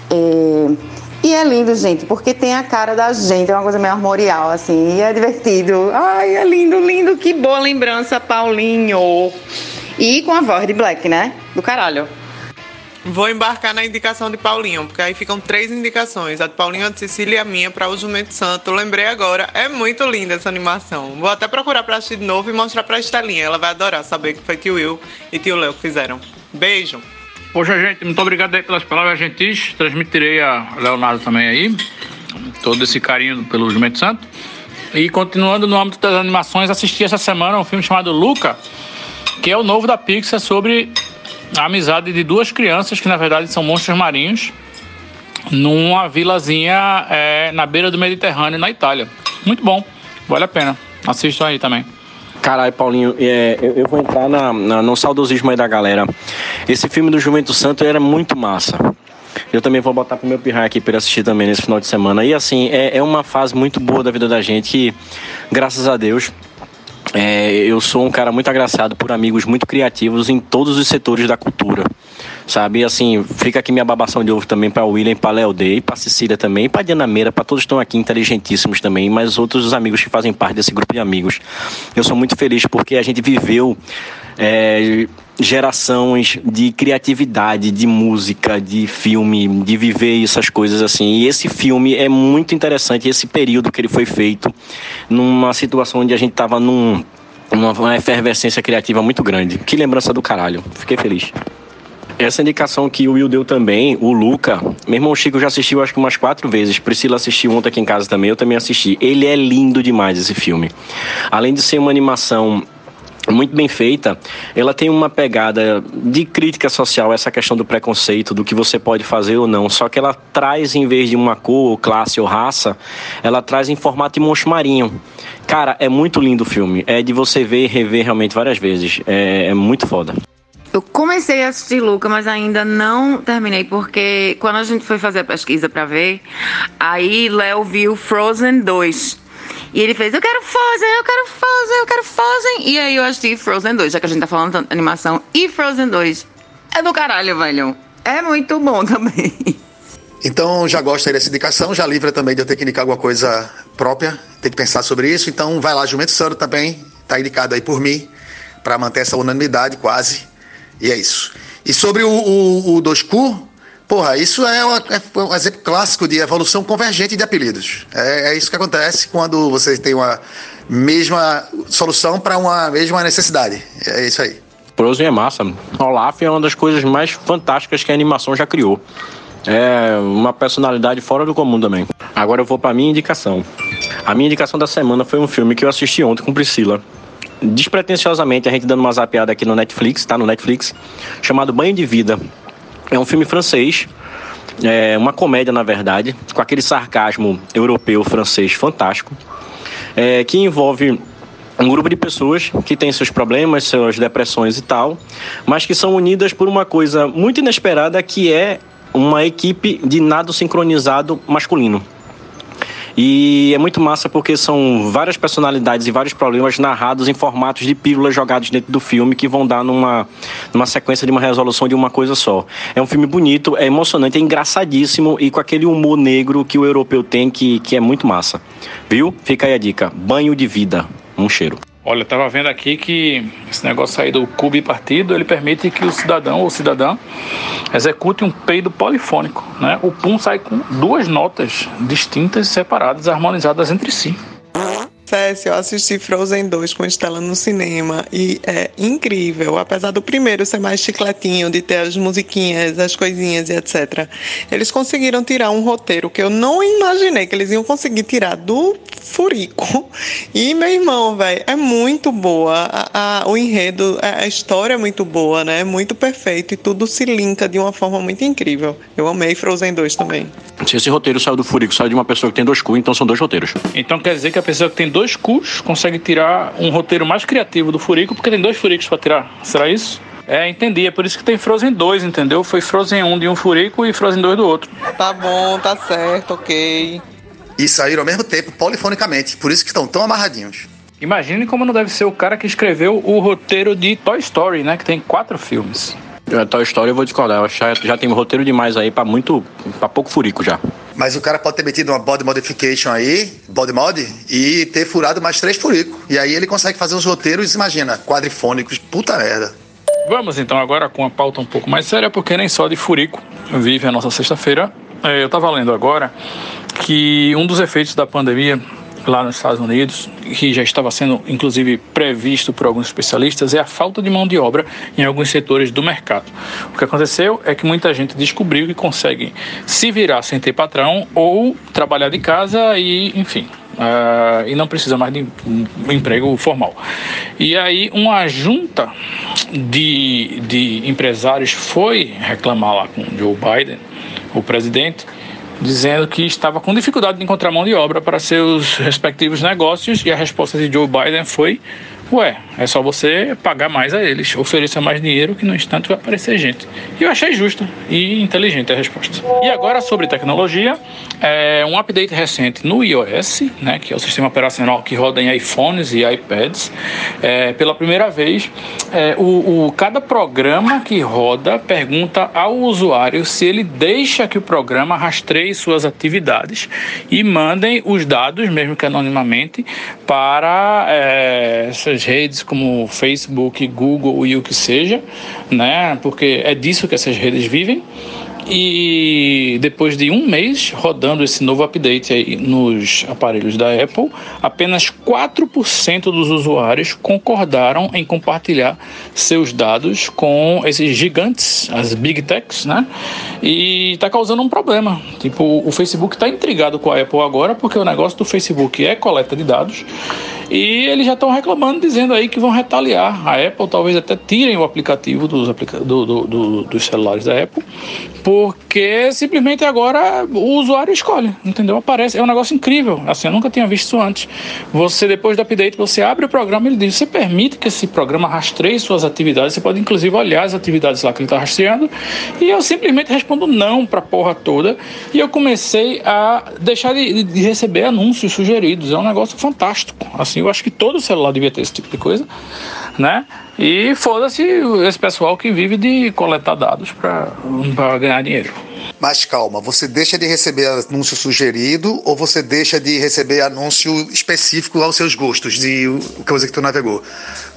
É e é lindo, gente, porque tem a cara da gente, é uma coisa meio armorial, assim, e é divertido. Ai, é lindo, lindo, que boa lembrança, Paulinho. E com a voz de Black, né? Do caralho. Vou embarcar na indicação de Paulinho, porque aí ficam três indicações: a de Paulinho, a de Cecília e a minha para o Jumento Santo. Lembrei agora, é muito linda essa animação. Vou até procurar para assistir de novo e mostrar para a Estelinha. Ela vai adorar saber que foi tio Will e tio Léo que fizeram. Beijo! Poxa, gente, muito obrigado aí pelas palavras gentis. Transmitirei a Leonardo também aí. Todo esse carinho pelo Jumento Santo. E continuando no âmbito das animações, assisti essa semana um filme chamado Luca, que é o novo da Pixar sobre a amizade de duas crianças que na verdade são monstros marinhos numa vilazinha é, na beira do Mediterrâneo, na Itália. Muito bom, vale a pena. Assistam aí também. Caralho, Paulinho, é, eu, eu, vou entrar na, na, no saudosismo aí da galera. Esse filme do Jumento Santo era muito massa. Eu também vou botar pro meu pirraia aqui para assistir também nesse final de semana. E assim, é, é uma fase muito boa da vida da gente que, graças a Deus, é, eu sou um cara muito agraciado por amigos muito criativos em todos os setores da cultura. Sabe? Assim, fica aqui minha babação de ovo também para William, para Léo Day, para Cecília também, para Diana Meira, para todos que estão aqui inteligentíssimos também, mas outros os amigos que fazem parte desse grupo de amigos. Eu sou muito feliz porque a gente viveu é, gerações de criatividade, de música, de filme, de viver essas coisas assim. E esse filme é muito interessante, esse período que ele foi feito, numa situação onde a gente estava num, numa efervescência criativa muito grande. Que lembrança do caralho. Fiquei feliz. Essa indicação que o Will deu também, o Luca, meu irmão Chico já assistiu acho que umas quatro vezes. Priscila assistiu ontem aqui em casa também, eu também assisti. Ele é lindo demais esse filme. Além de ser uma animação muito bem feita, ela tem uma pegada de crítica social, essa questão do preconceito, do que você pode fazer ou não. Só que ela traz, em vez de uma cor, classe ou raça, ela traz em formato de monstro marinho. Cara, é muito lindo o filme. É de você ver e rever realmente várias vezes. É, é muito foda. Eu comecei a assistir Luca, mas ainda não terminei, porque quando a gente foi fazer a pesquisa para ver, aí Léo viu Frozen 2. E ele fez, eu quero Frozen, eu quero Frozen, eu quero Frozen. E aí eu assisti Frozen 2, já que a gente tá falando de animação. E Frozen 2 é do caralho, velho. É muito bom <laughs> também. Então já gosta dessa indicação, já livra também de eu ter que indicar alguma coisa própria, tem que pensar sobre isso. Então vai lá, Jumento Santo também, tá indicado aí por mim, para manter essa unanimidade quase. E é isso. E sobre o, o, o 2Q, porra, isso é, uma, é, um exemplo clássico de evolução convergente de apelidos. É, é isso que acontece quando você tem uma mesma solução para uma mesma necessidade. É isso aí. Frozen é massa. Olaf é uma das coisas mais fantásticas que a animação já criou. É uma personalidade fora do comum também. Agora eu vou para minha indicação. A minha indicação da semana foi um filme que eu assisti ontem com Priscila. Despretensiosamente, a gente dando uma zapeada aqui no Netflix, tá no Netflix, chamado Banho de Vida. É um filme francês, é uma comédia, na verdade, com aquele sarcasmo europeu francês fantástico, é, que envolve um grupo de pessoas que têm seus problemas, suas depressões e tal, mas que são unidas por uma coisa muito inesperada que é uma equipe de nado sincronizado masculino. E é muito massa porque são várias personalidades e vários problemas narrados em formatos de pílulas jogados dentro do filme que vão dar numa, numa sequência de uma resolução de uma coisa só. É um filme bonito, é emocionante, é engraçadíssimo e com aquele humor negro que o europeu tem que, que é muito massa. Viu? Fica aí a dica. Banho de vida. Um cheiro. Olha, estava vendo aqui que esse negócio aí do cubo partido, ele permite que o cidadão ou cidadã execute um peido polifônico, né? O pum sai com duas notas distintas, separadas, harmonizadas entre si. Confesso, eu assisti Frozen 2 com Estela no cinema e é incrível. Apesar do primeiro ser mais chicletinho, de ter as musiquinhas, as coisinhas e etc. Eles conseguiram tirar um roteiro que eu não imaginei que eles iam conseguir tirar do Furico. E meu irmão, velho, é muito boa. A, a, o enredo, a, a história é muito boa, né? Muito perfeito e tudo se linka de uma forma muito incrível. Eu amei Frozen 2 também. Se esse roteiro saiu do Furico, saiu de uma pessoa que tem dois cu, então são dois roteiros. Então quer dizer que a pessoa que tem dois cus consegue tirar um roteiro mais criativo do Furico, porque tem dois Furicos para tirar. Será isso? É, entendi. É por isso que tem Frozen 2, entendeu? Foi Frozen 1 de um Furico e Frozen 2 do outro. Tá bom, tá certo, ok. E saíram ao mesmo tempo, polifonicamente. Por isso que estão tão amarradinhos. Imagine como não deve ser o cara que escreveu o roteiro de Toy Story, né? Que tem quatro filmes. É, Toy Story eu vou discordar. Eu já, já tem roteiro demais aí para muito. para pouco furico já. Mas o cara pode ter metido uma body modification aí, body mod, e ter furado mais três furicos. E aí ele consegue fazer os roteiros, imagina, quadrifônicos. Puta merda. Vamos então agora com a pauta um pouco mais séria, porque nem só de furico vive a nossa sexta-feira. É, eu tava lendo agora que um dos efeitos da pandemia lá nos Estados Unidos, que já estava sendo inclusive previsto por alguns especialistas, é a falta de mão de obra em alguns setores do mercado. O que aconteceu é que muita gente descobriu que consegue se virar sem ter patrão ou trabalhar de casa e, enfim, Uh, e não precisa mais de emprego formal. E aí uma junta de, de empresários foi reclamar lá com Joe Biden, o presidente, dizendo que estava com dificuldade de encontrar mão de obra para seus respectivos negócios e a resposta de Joe Biden foi: Ué, é só você pagar mais a eles, ofereça mais dinheiro que no instante vai aparecer gente. E eu achei justa e inteligente a resposta. E agora sobre tecnologia, é um update recente no iOS, né, que é o sistema operacional que roda em iPhones e iPads, é, pela primeira vez, é, o, o, cada programa que roda pergunta ao usuário se ele deixa que o programa rastreie suas atividades e mandem os dados, mesmo que anonimamente, para é, essas redes como Facebook, Google e o que seja, né? Porque é disso que essas redes vivem. E depois de um mês rodando esse novo update aí nos aparelhos da Apple, apenas 4% dos usuários concordaram em compartilhar seus dados com esses gigantes, as big techs, né? E está causando um problema. Tipo, o Facebook está intrigado com a Apple agora porque o negócio do Facebook é coleta de dados E eles já estão reclamando, dizendo aí que vão retaliar. A Apple talvez até tirem o aplicativo dos, aplica do, do, do, dos celulares da Apple, porque simplesmente agora o usuário escolhe, entendeu? Aparece, é um negócio incrível. Assim, eu nunca tinha visto isso antes. Você, depois do update, você abre o programa e ele diz: você permite que esse programa rastreie suas atividades. Você pode, inclusive, olhar as atividades lá que ele está rastreando. E eu simplesmente respondo não para a porra toda. E eu comecei a deixar de, de receber anúncios sugeridos. É um negócio fantástico. Assim, eu acho que todo celular devia ter esse tipo de coisa, né? E foda-se esse pessoal que vive de coletar dados para ganhar dinheiro. Mas calma, você deixa de receber anúncio sugerido ou você deixa de receber anúncio específico aos seus gostos, de coisa que tu navegou?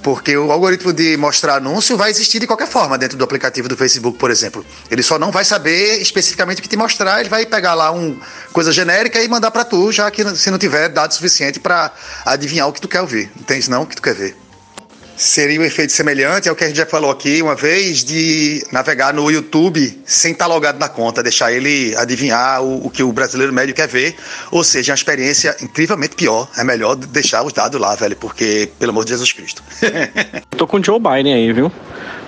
Porque o algoritmo de mostrar anúncio vai existir de qualquer forma dentro do aplicativo do Facebook, por exemplo. Ele só não vai saber especificamente o que te mostrar, ele vai pegar lá uma coisa genérica e mandar para tu, já que se não tiver dado suficiente para adivinhar o que tu quer ouvir. Entende não o que tu quer ver? Seria um efeito semelhante ao que a gente já falou aqui uma vez de navegar no YouTube sem estar logado na conta, deixar ele adivinhar o, o, que o brasileiro médio quer ver. Ou seja, é uma experiência incrivelmente pior. É melhor deixar os dados lá, velho, porque, pelo amor de Jesus Cristo. <laughs> Tô com o Joe Biden aí, viu?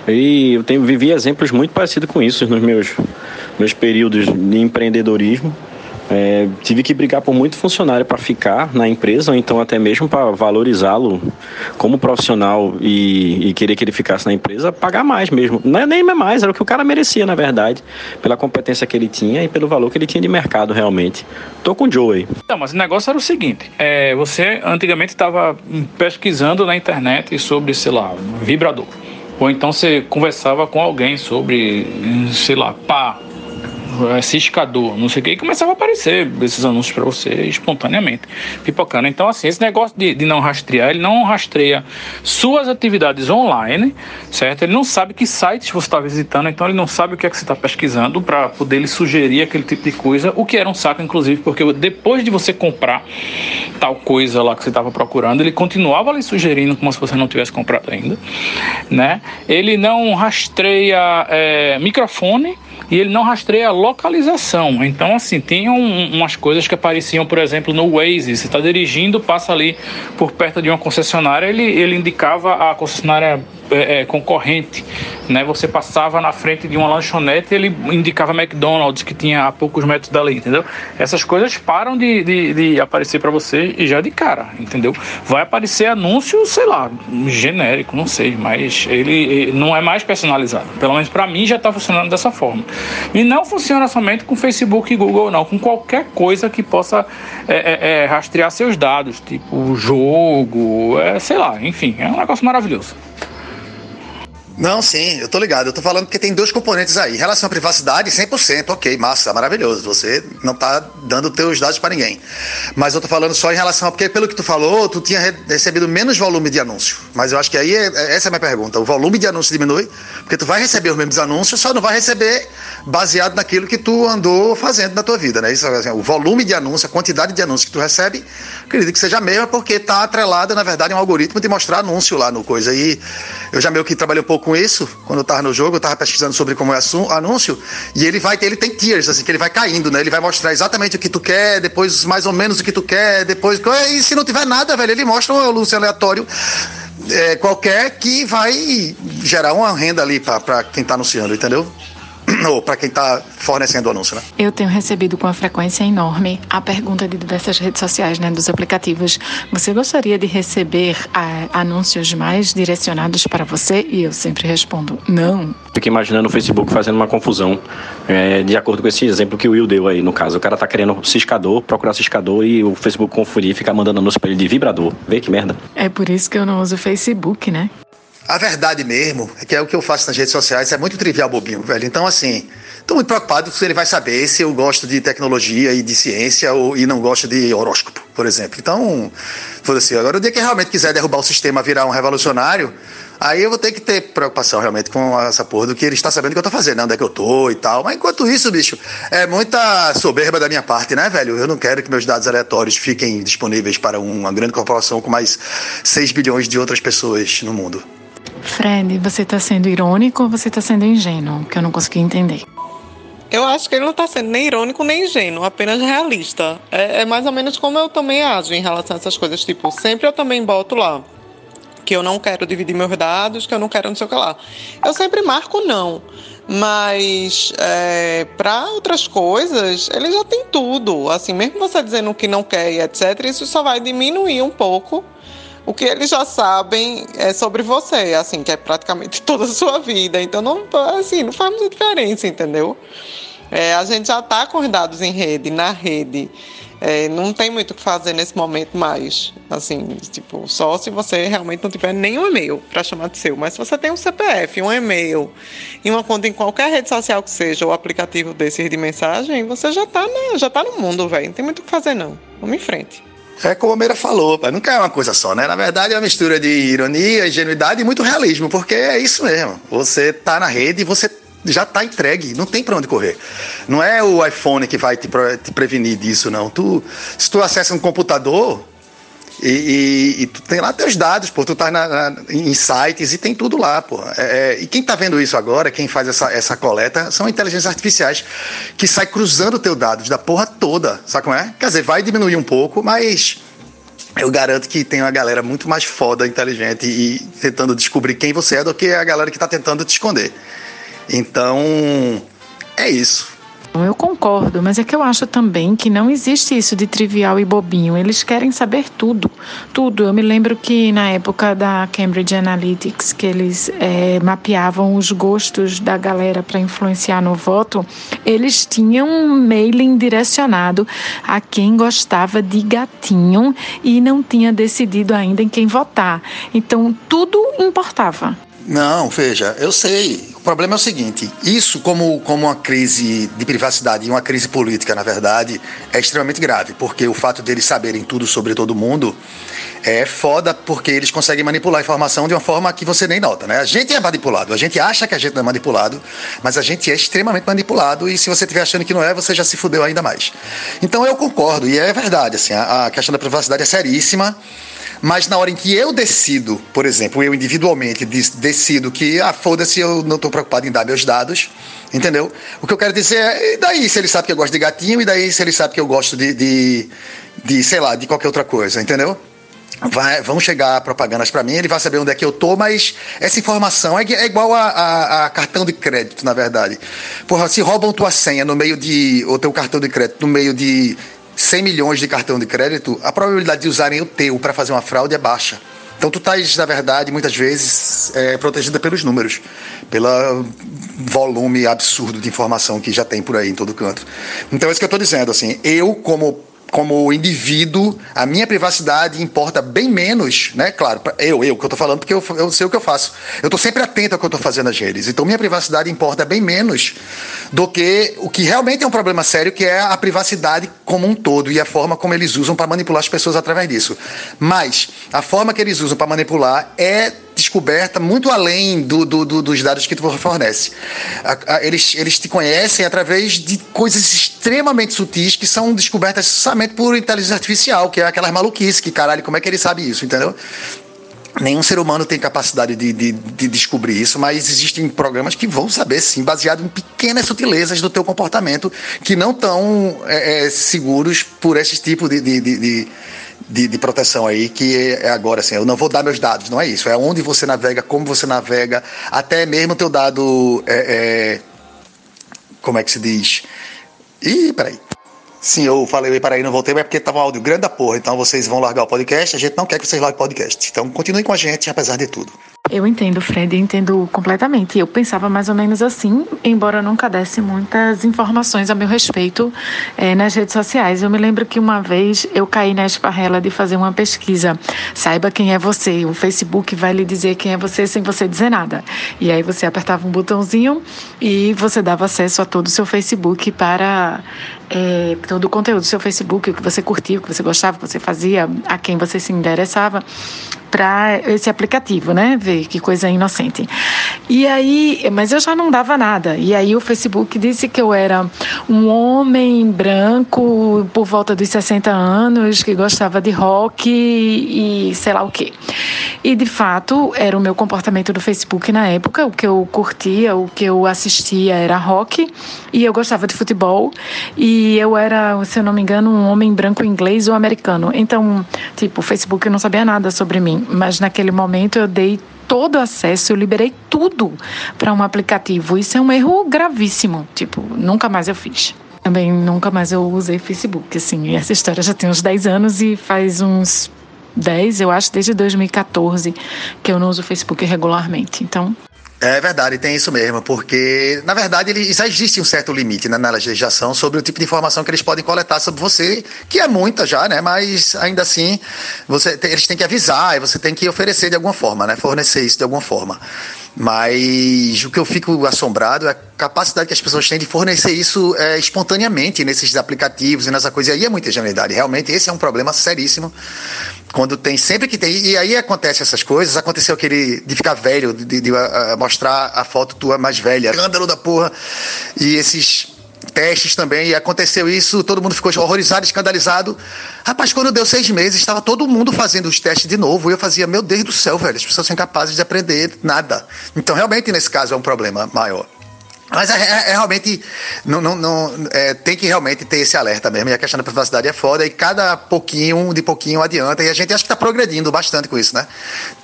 E eu tenho, vivi exemplos muito parecidos com isso nos meus, meus períodos de empreendedorismo. É, tive que brigar por muito funcionário para ficar na empresa, ou então até mesmo para valorizá-lo como profissional e, e, querer que ele ficasse na empresa, pagar mais mesmo. Não é nem mais, era o que o cara merecia, na verdade, pela competência que ele tinha e pelo valor que ele tinha de mercado realmente. Tô com o Joe aí. Não, mas o negócio era o seguinte: é, você antigamente estava pesquisando na internet sobre, sei lá, vibrador. Ou então você conversava com alguém sobre, sei lá, pá, é, ciscador, não sei o que, e começava a aparecer esses anúncios para você espontaneamente, pipocando. Então, assim, esse negócio de, de não rastrear, ele não rastreia suas atividades online, certo? Ele não sabe que sites você está visitando, então ele não sabe o que é que você está pesquisando para poder lhe sugerir aquele tipo de coisa, o que era um saco, inclusive, porque depois de você comprar tal coisa lá que você estava procurando, ele continuava lhe sugerindo como se você não tivesse comprado ainda, né? Ele não rastreia é, microfone, e ele não rastreia a localização. Então, assim, tem um, umas coisas que apareciam, por exemplo, no Waze. Você está dirigindo, passa ali por perto de uma concessionária, ele, ele indicava a concessionária é, é, concorrente, né? Você passava na frente de uma lanchonete, ele indicava McDonald's que tinha a poucos metros dali, entendeu? Essas coisas param de, de, de aparecer para você e já de cara, entendeu? Vai aparecer anúncio, sei lá, genérico, não sei, mas ele, ele não é mais personalizado. Pelo menos para mim já está funcionando dessa forma. E não funciona somente com Facebook e Google, não, com qualquer coisa que possa é, é, é rastrear seus dados, tipo jogo, é, sei lá, enfim, é um negócio maravilhoso. Não, sim, eu tô ligado. Eu tô falando que tem dois componentes aí. Relação à privacidade, 100%, ok, massa, maravilhoso. Você não tá dando teus dados para ninguém. Mas eu tô falando só em relação a. Porque pelo que tu falou, tu tinha recebido menos volume de anúncio. Mas eu acho que aí, é, é, essa é a minha pergunta. O volume de anúncio diminui, porque tu vai receber os mesmos anúncios, só não vai receber baseado naquilo que tu andou fazendo na tua vida, né? Isso, assim, o volume de anúncio, a quantidade de anúncios que tu recebe, acredito que seja a mesma, porque tá atrelada, na verdade, a um algoritmo de mostrar anúncio lá no coisa. E eu já meio que trabalhei um pouco com isso, quando eu tava no jogo, eu tava pesquisando sobre como é anúncio, e ele vai ele tem tiers, assim, que ele vai caindo, né? Ele vai mostrar exatamente o que tu quer, depois mais ou menos o que tu quer, depois. E se não tiver nada, velho, ele mostra um anúncio aleatório. É, qualquer que vai gerar uma renda ali para quem tá anunciando, entendeu? Ou para quem está fornecendo o anúncio, né? Eu tenho recebido com uma frequência enorme a pergunta de diversas redes sociais, né, dos aplicativos. Você gostaria de receber a, ah, anúncios mais direcionados para você? E eu sempre respondo, não. Fiquei imaginando o Facebook fazendo uma confusão, é, de acordo com esse exemplo que o Will deu aí, no caso. O cara tá querendo ciscador, procurar ciscador e o Facebook confundir e ficar mandando anúncio para ele de vibrador. Vê que merda. É por isso que eu não uso o Facebook, né? A verdade mesmo, que é o que eu faço nas redes sociais, é muito trivial bobinho, velho. Então, assim, estou muito preocupado se ele vai saber se eu gosto de tecnologia e de ciência ou, e não gosto de horóscopo, por exemplo. Então, foda-se. Agora, o dia que realmente quiser derrubar o sistema, virar um revolucionário, aí eu vou ter que ter preocupação realmente com essa porra do que ele está sabendo que eu estou fazendo, onde é que eu tô e tal. Mas enquanto isso, bicho, é muita soberba da minha parte, né, velho? Eu não quero que meus dados aleatórios fiquem disponíveis para uma grande corporação com mais 6 bilhões de outras pessoas no mundo. Fred, você está sendo irônico ou você está sendo ingênuo? Que eu não consegui entender. Eu acho que ele não está sendo nem irônico nem ingênuo, apenas realista. É, é, mais ou menos como eu também ajo em relação a essas coisas. Tipo, sempre eu também boto lá que eu não quero dividir meus dados, que eu não quero não sei o que lá. Eu sempre marco não. Mas é, para outras coisas, ele já tem tudo. Assim, mesmo você dizendo que não quer e etc., isso só vai diminuir um pouco o que eles já sabem é sobre você, assim, que é praticamente <laughs> toda a sua vida. Então, não, assim, não faz muita diferença, entendeu? É, a gente já está com os dados em rede, na rede. É, não tem muito o que fazer nesse momento mais. Assim, tipo, só se você realmente não tiver nenhum e-mail para chamar de seu. Mas se você tem um CPF, um e-mail e uma conta em qualquer rede social que seja, ou aplicativo desses de mensagem, você já está já tá no mundo, velho. Não tem muito o que fazer, não. Vamos em frente. É como a Meira falou, pai, nunca é uma coisa só, né? Na verdade é uma mistura de ironia, ingenuidade e muito realismo, porque é isso mesmo. Você tá na rede e você já está entregue, não tem para onde correr. Não é o iPhone que vai te, te, prevenir disso, não. Tu, se tu acessa um computador e, e, e tu tem lá teus dados, pô, tu tá na, na, em sites e tem tudo lá, pô. É, é, e quem está vendo isso agora, quem faz essa, essa coleta, são inteligências artificiais que sai cruzando teu dados da porra toda, sabe como é? Quer dizer, vai diminuir um pouco, mas eu garanto que tem uma galera muito mais foda, inteligente e tentando descobrir quem você é do que a galera que está tentando te esconder. Então, é isso. Eu concordo, mas é que eu acho também que não existe isso de trivial e bobinho. Eles querem saber tudo, tudo. Eu me lembro que na época da Cambridge Analytics, que eles é, mapeavam os gostos da galera para influenciar no voto, eles tinham um mailing direcionado a quem gostava de gatinho e não tinha decidido ainda em quem votar. Então tudo importava. Não, veja, eu sei. O problema é o seguinte: isso, como, como uma crise de privacidade e uma crise política, na verdade, é extremamente grave, porque o fato deles saberem tudo sobre todo mundo é foda, porque eles conseguem manipular a informação de uma forma que você nem nota, né? A gente é manipulado, a gente acha que a gente não é manipulado, mas a gente é extremamente manipulado e se você estiver achando que não é, você já se fudeu ainda mais. Então eu concordo, e é verdade, assim, a, a questão da privacidade é seríssima. Mas na hora em que eu decido, por exemplo, eu individualmente decido que, ah, foda-se, eu não estou preocupado em dar meus dados, entendeu? O que eu quero dizer é, e daí se ele sabe que eu gosto de gatinho, e daí se ele sabe que eu gosto de, de, de sei lá, de qualquer outra coisa, entendeu? Vai, vão chegar propagandas para mim, ele vai saber onde é que eu tô, mas essa informação é, é igual a, a, a, cartão de crédito, na verdade. Porra, se roubam tua senha no meio de. ou teu cartão de crédito no meio de 100 milhões de cartão de crédito, a probabilidade de usarem o teu para fazer uma fraude é baixa. Então tu estás, na verdade, muitas vezes é, protegida pelos números, pelo volume absurdo de informação que já tem por aí em todo canto. Então é isso que eu estou dizendo, assim, eu como como indivíduo, a minha privacidade importa bem menos, né? Claro, eu, eu que eu estou falando, porque eu, eu sei o que eu faço. Eu estou sempre atento ao que eu estou fazendo nas redes. Então, minha privacidade importa bem menos do que o que realmente é um problema sério, que é a privacidade como um todo e a forma como eles usam para manipular as pessoas através disso. Mas a forma que eles usam para manipular é descoberta muito além do, do, do, dos dados que tu fornece. Eles, eles te conhecem através de coisas extremamente sutis que são descobertas somente por inteligência artificial, que é aquelas maluquices, que caralho, como é que ele sabe isso, entendeu? Nenhum ser humano tem capacidade de, de, de, descobrir isso, mas existem programas que vão saber sim, baseado em pequenas sutilezas do teu comportamento que não estão é, é, seguros por esse tipo de, de, de, de, proteção aí, que é agora assim, eu não vou dar meus dados, não é isso, é onde você navega, como você navega, até mesmo teu dado, é, é, como é que se diz? Ih, peraí. Sim, eu falei para aí, não voltei, mas é porque tava um áudio grande da porra, então vocês vão largar o podcast, a gente não quer que vocês larguem o podcast. Então continuem com a gente, apesar de tudo. Eu entendo, Fred, entendo completamente. Eu pensava mais ou menos assim, embora nunca desse muitas informações a meu respeito é, nas redes sociais. Eu me lembro que uma vez eu caí na esparrela de fazer uma pesquisa. Saiba quem é você. O Facebook vai lhe dizer quem é você sem você dizer nada. E aí você apertava um botãozinho e você dava acesso a todo o seu Facebook para é, todo o conteúdo do seu Facebook, o que você curtia, o que você gostava, o que você fazia, a quem você se interessava para esse aplicativo, né? Ver que coisa inocente. E aí, mas eu já não dava nada. E aí o Facebook disse que eu era um homem branco por volta dos 60 anos que gostava de rock e, e sei lá o quê. E de fato, era o meu comportamento do Facebook na época, o que eu curtia, o que eu assistia era rock e eu gostava de futebol e eu era, se eu não me engano, um homem branco inglês ou americano. Então, tipo, o Facebook não sabia nada sobre mim mas naquele momento eu dei todo acesso, eu liberei tudo para um aplicativo. Isso é um erro gravíssimo. Tipo, nunca mais eu fiz. Também nunca mais eu usei Facebook, assim. Essa história já tem uns 10 anos e faz uns 10, eu acho, desde 2014 que eu não uso Facebook regularmente. Então, é verdade, tem isso mesmo, porque, na verdade, ele, já existe um certo limite né, na legislação sobre o tipo de informação que eles podem coletar sobre você, que é muita já, né? Mas ainda assim, você, eles têm que avisar e você tem que oferecer de alguma forma, né? Fornecer isso de alguma forma. Mas o que eu fico assombrado é a capacidade que as pessoas têm de fornecer isso é, espontaneamente nesses aplicativos e nessa coisa. E aí é muita ingenuidade. Realmente, esse é um problema seríssimo. Quando tem, sempre que tem. E aí acontece essas coisas. Aconteceu aquele de ficar velho, de, de, de uh, mostrar a foto tua mais velha. Escândalo da porra. E esses testes também, e aconteceu isso, todo mundo ficou horrorizado, escandalizado. Rapaz, quando deu seis meses, estava todo mundo fazendo os testes de novo, e eu fazia, meu Deus do céu, velho, as pessoas são incapazes de aprender nada. Então, realmente, nesse caso, é um problema maior. Mas é, é, é realmente. Não, não, não, é, tem que realmente ter esse alerta mesmo. E a questão da privacidade é foda. E cada pouquinho, de pouquinho adianta. E a gente acho que está progredindo bastante com isso, né?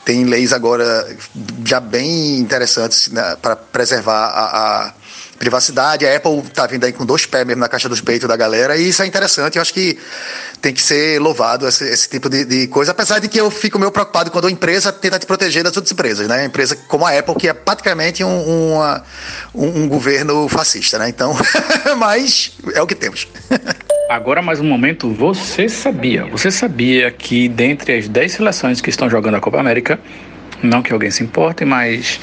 Tem leis agora já bem interessantes né, para preservar a, a privacidade. A Apple tá vindo aí com dois pés mesmo na caixa dos peitos da galera, e isso é interessante. Eu acho que tem que ser louvado esse, esse tipo de, de, coisa, apesar de que eu fico meio preocupado quando a empresa tenta te proteger das outras empresas, né? Empresa como a Apple, que é praticamente um, um, um governo fascista, né? Então, <laughs> mas é o que temos. Agora mais um momento, você sabia? Você sabia que dentre as 10 seleções que estão jogando a Copa América, não que alguém se importe, mas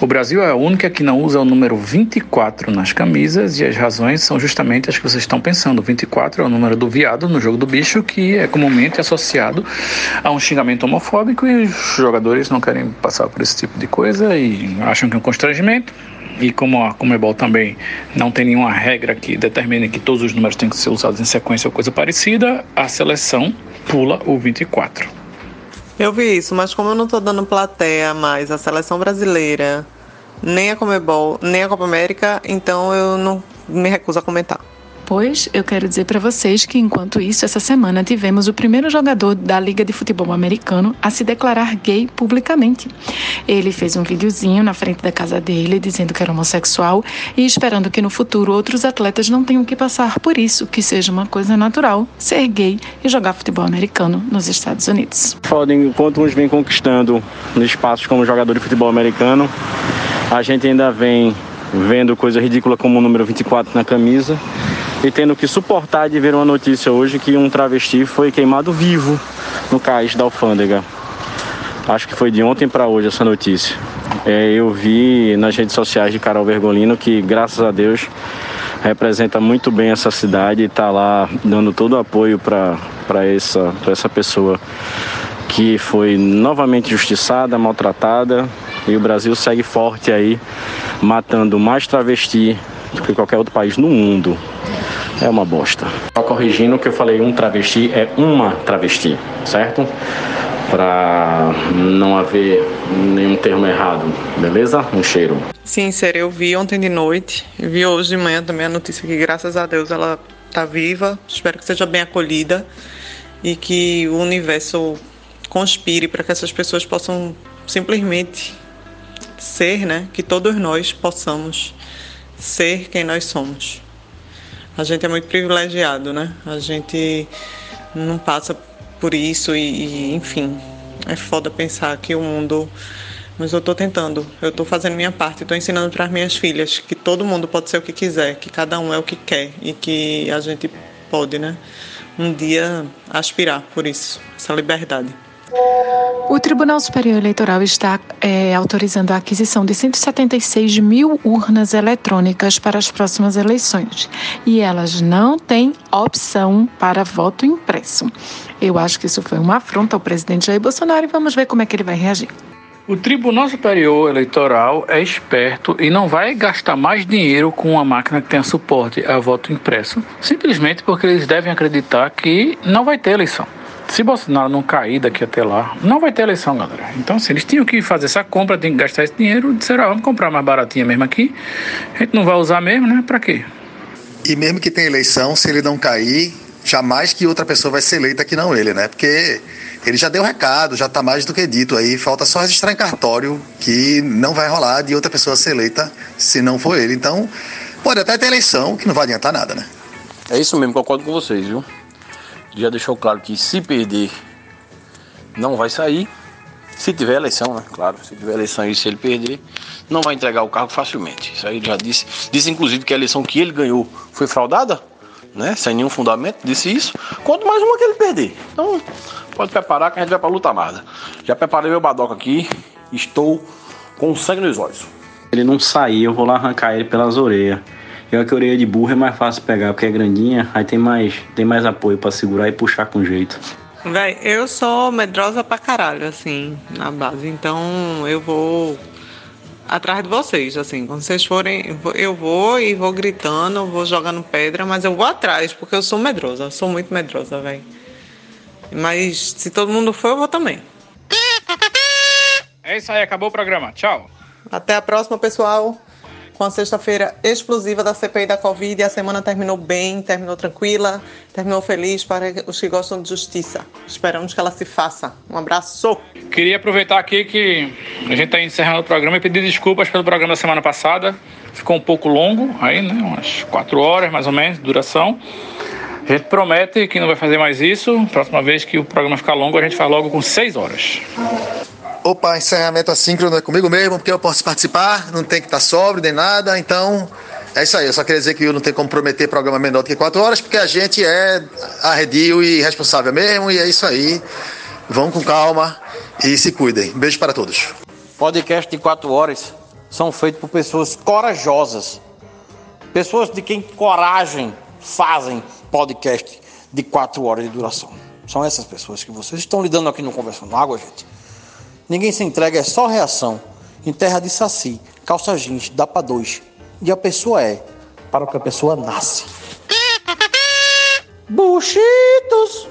o Brasil é a única que não usa o número 24 nas camisas e as razões são justamente as que vocês estão pensando. 24 é o número do viado no jogo do bicho, que é comumente associado a um xingamento homofóbico e os jogadores não querem passar por esse tipo de coisa e acham que é um constrangimento. E como a Comebol também não tem nenhuma regra que determine que todos os números têm que ser usados em sequência ou coisa parecida, a seleção pula o 24. Eu vi isso, mas como eu não tô dando plateia mais a seleção brasileira, nem a Comebol, nem a Copa América, então eu não me recuso a comentar. Pois eu quero dizer para vocês que, enquanto isso, essa semana tivemos o primeiro jogador da Liga de Futebol Americano a se declarar gay publicamente. Ele fez um videozinho na frente da casa dele dizendo que era homossexual e esperando que no futuro outros atletas não tenham que passar por isso, que seja uma coisa natural ser gay e jogar futebol americano nos Estados Unidos. Foda, enquanto uns vêm conquistando espaços como jogador de futebol americano, a gente ainda vem vendo coisa ridícula como o número 24 na camisa e tendo que suportar de ver uma notícia hoje que um travesti foi queimado vivo no cais da alfândega. Acho que foi de ontem para hoje essa notícia. É, eu vi nas redes sociais de Carol Vergolino que, graças a Deus, representa muito bem essa cidade e está lá dando todo o apoio para essa, essa pessoa que foi novamente justiçada, maltratada e o Brasil segue forte aí, matando mais travesti do que qualquer outro país no mundo é uma bosta. Só corrigindo que eu falei um travesti é uma travesti, certo? Para não haver nenhum termo errado, beleza? Um cheiro. Sim, sério, eu vi ontem de noite, vi hoje de manhã também a notícia que graças a Deus ela tá viva. Espero que seja bem acolhida e que o universo conspire para que essas pessoas possam simplesmente ser, né? Que todos nós possamos ser quem nós somos a gente é muito privilegiado, né? A gente não passa por isso e, e enfim, é foda pensar que o mundo mas eu estou tentando, eu estou fazendo minha parte, estou ensinando para as minhas filhas que todo mundo pode ser o que quiser, que cada um é o que quer e que a gente pode, né, um dia aspirar por isso, essa liberdade. O Tribunal Superior Eleitoral está é, autorizando a aquisição de 176 mil urnas eletrônicas para as próximas eleições e elas não têm opção para voto impresso. Eu acho que isso foi uma afronta ao presidente Jair Bolsonaro e vamos ver como é que ele vai reagir. O Tribunal Superior Eleitoral é esperto e não vai gastar mais dinheiro com uma máquina que tenha suporte a voto impresso, simplesmente porque eles devem acreditar que não vai ter eleição. Se Bolsonaro não cair daqui até lá, não vai ter eleição, galera. Então, se assim, eles tinham que fazer essa compra, tinham que gastar esse dinheiro, disseram, ah, vamos comprar mais baratinha mesmo aqui. A gente não vai usar mesmo, né? Pra quê? E mesmo que tenha eleição, se ele não cair, jamais que outra pessoa vai ser eleita que não ele, né? Porque ele já deu recado, já está mais do que dito aí, falta só registrar em cartório que não vai rolar de outra pessoa ser eleita se não for ele. Então, pode até ter eleição, que não vai adiantar nada, né? É isso mesmo, concordo com vocês, viu? Já deixou claro que se perder, não vai sair. Se tiver eleição, né? Claro, se tiver eleição e se ele perder, não vai entregar o cargo facilmente. Isso aí já disse. Disse inclusive que a eleição que ele ganhou foi fraudada, né? Sem nenhum fundamento, disse isso. Quanto mais uma que ele perder. Então, pode preparar que a gente vai pra luta armada. Já preparei meu badoca aqui, estou com sangue nos olhos. Ele não sair, eu vou lá arrancar ele pelas orelhas. Pior que a orelha de burro é mais fácil pegar, porque é grandinha, aí tem mais, tem mais apoio para segurar e puxar com jeito. Véi, eu sou medrosa pra caralho, assim, na base. Então eu vou atrás de vocês, assim. Quando vocês forem, eu vou e vou gritando, vou jogando pedra, mas eu vou atrás, porque eu sou medrosa, sou muito medrosa, velho. Mas se todo mundo for, eu vou também. É isso aí, acabou o programa. Tchau. Até a próxima, pessoal com a sexta-feira explosiva da CPI da Covid. A semana terminou bem, terminou tranquila, terminou feliz para os que gostam de justiça. Esperamos que ela se faça. Um abraço. Queria aproveitar aqui que a gente está encerrando o programa e pedir desculpas pelo programa da semana passada. Ficou um pouco longo, aí, né? Umas quatro horas mais ou menos de duração. A gente promete que não vai fazer mais isso. Próxima vez que o programa ficar longo, a gente faz logo com seis horas. Opa, encerramento assíncrono é comigo mesmo, porque eu posso participar, não tem que estar sóbrio nem nada, então é isso aí. Eu só queria dizer que eu não tenho como prometer programa menor do que quatro horas, porque a gente é arredio e responsável mesmo, e é isso aí. Vão com calma e se cuidem. Beijo para todos. Podcast de quatro horas são feitos por pessoas corajosas, pessoas de quem coragem fazem podcast de quatro horas de duração. São essas pessoas que vocês estão lidando aqui no Conversando Água, gente. Ninguém se entrega, é só reação. Em terra de saci, calça jeans, dá para dois. E a pessoa é para o que a pessoa nasce. Buchitos!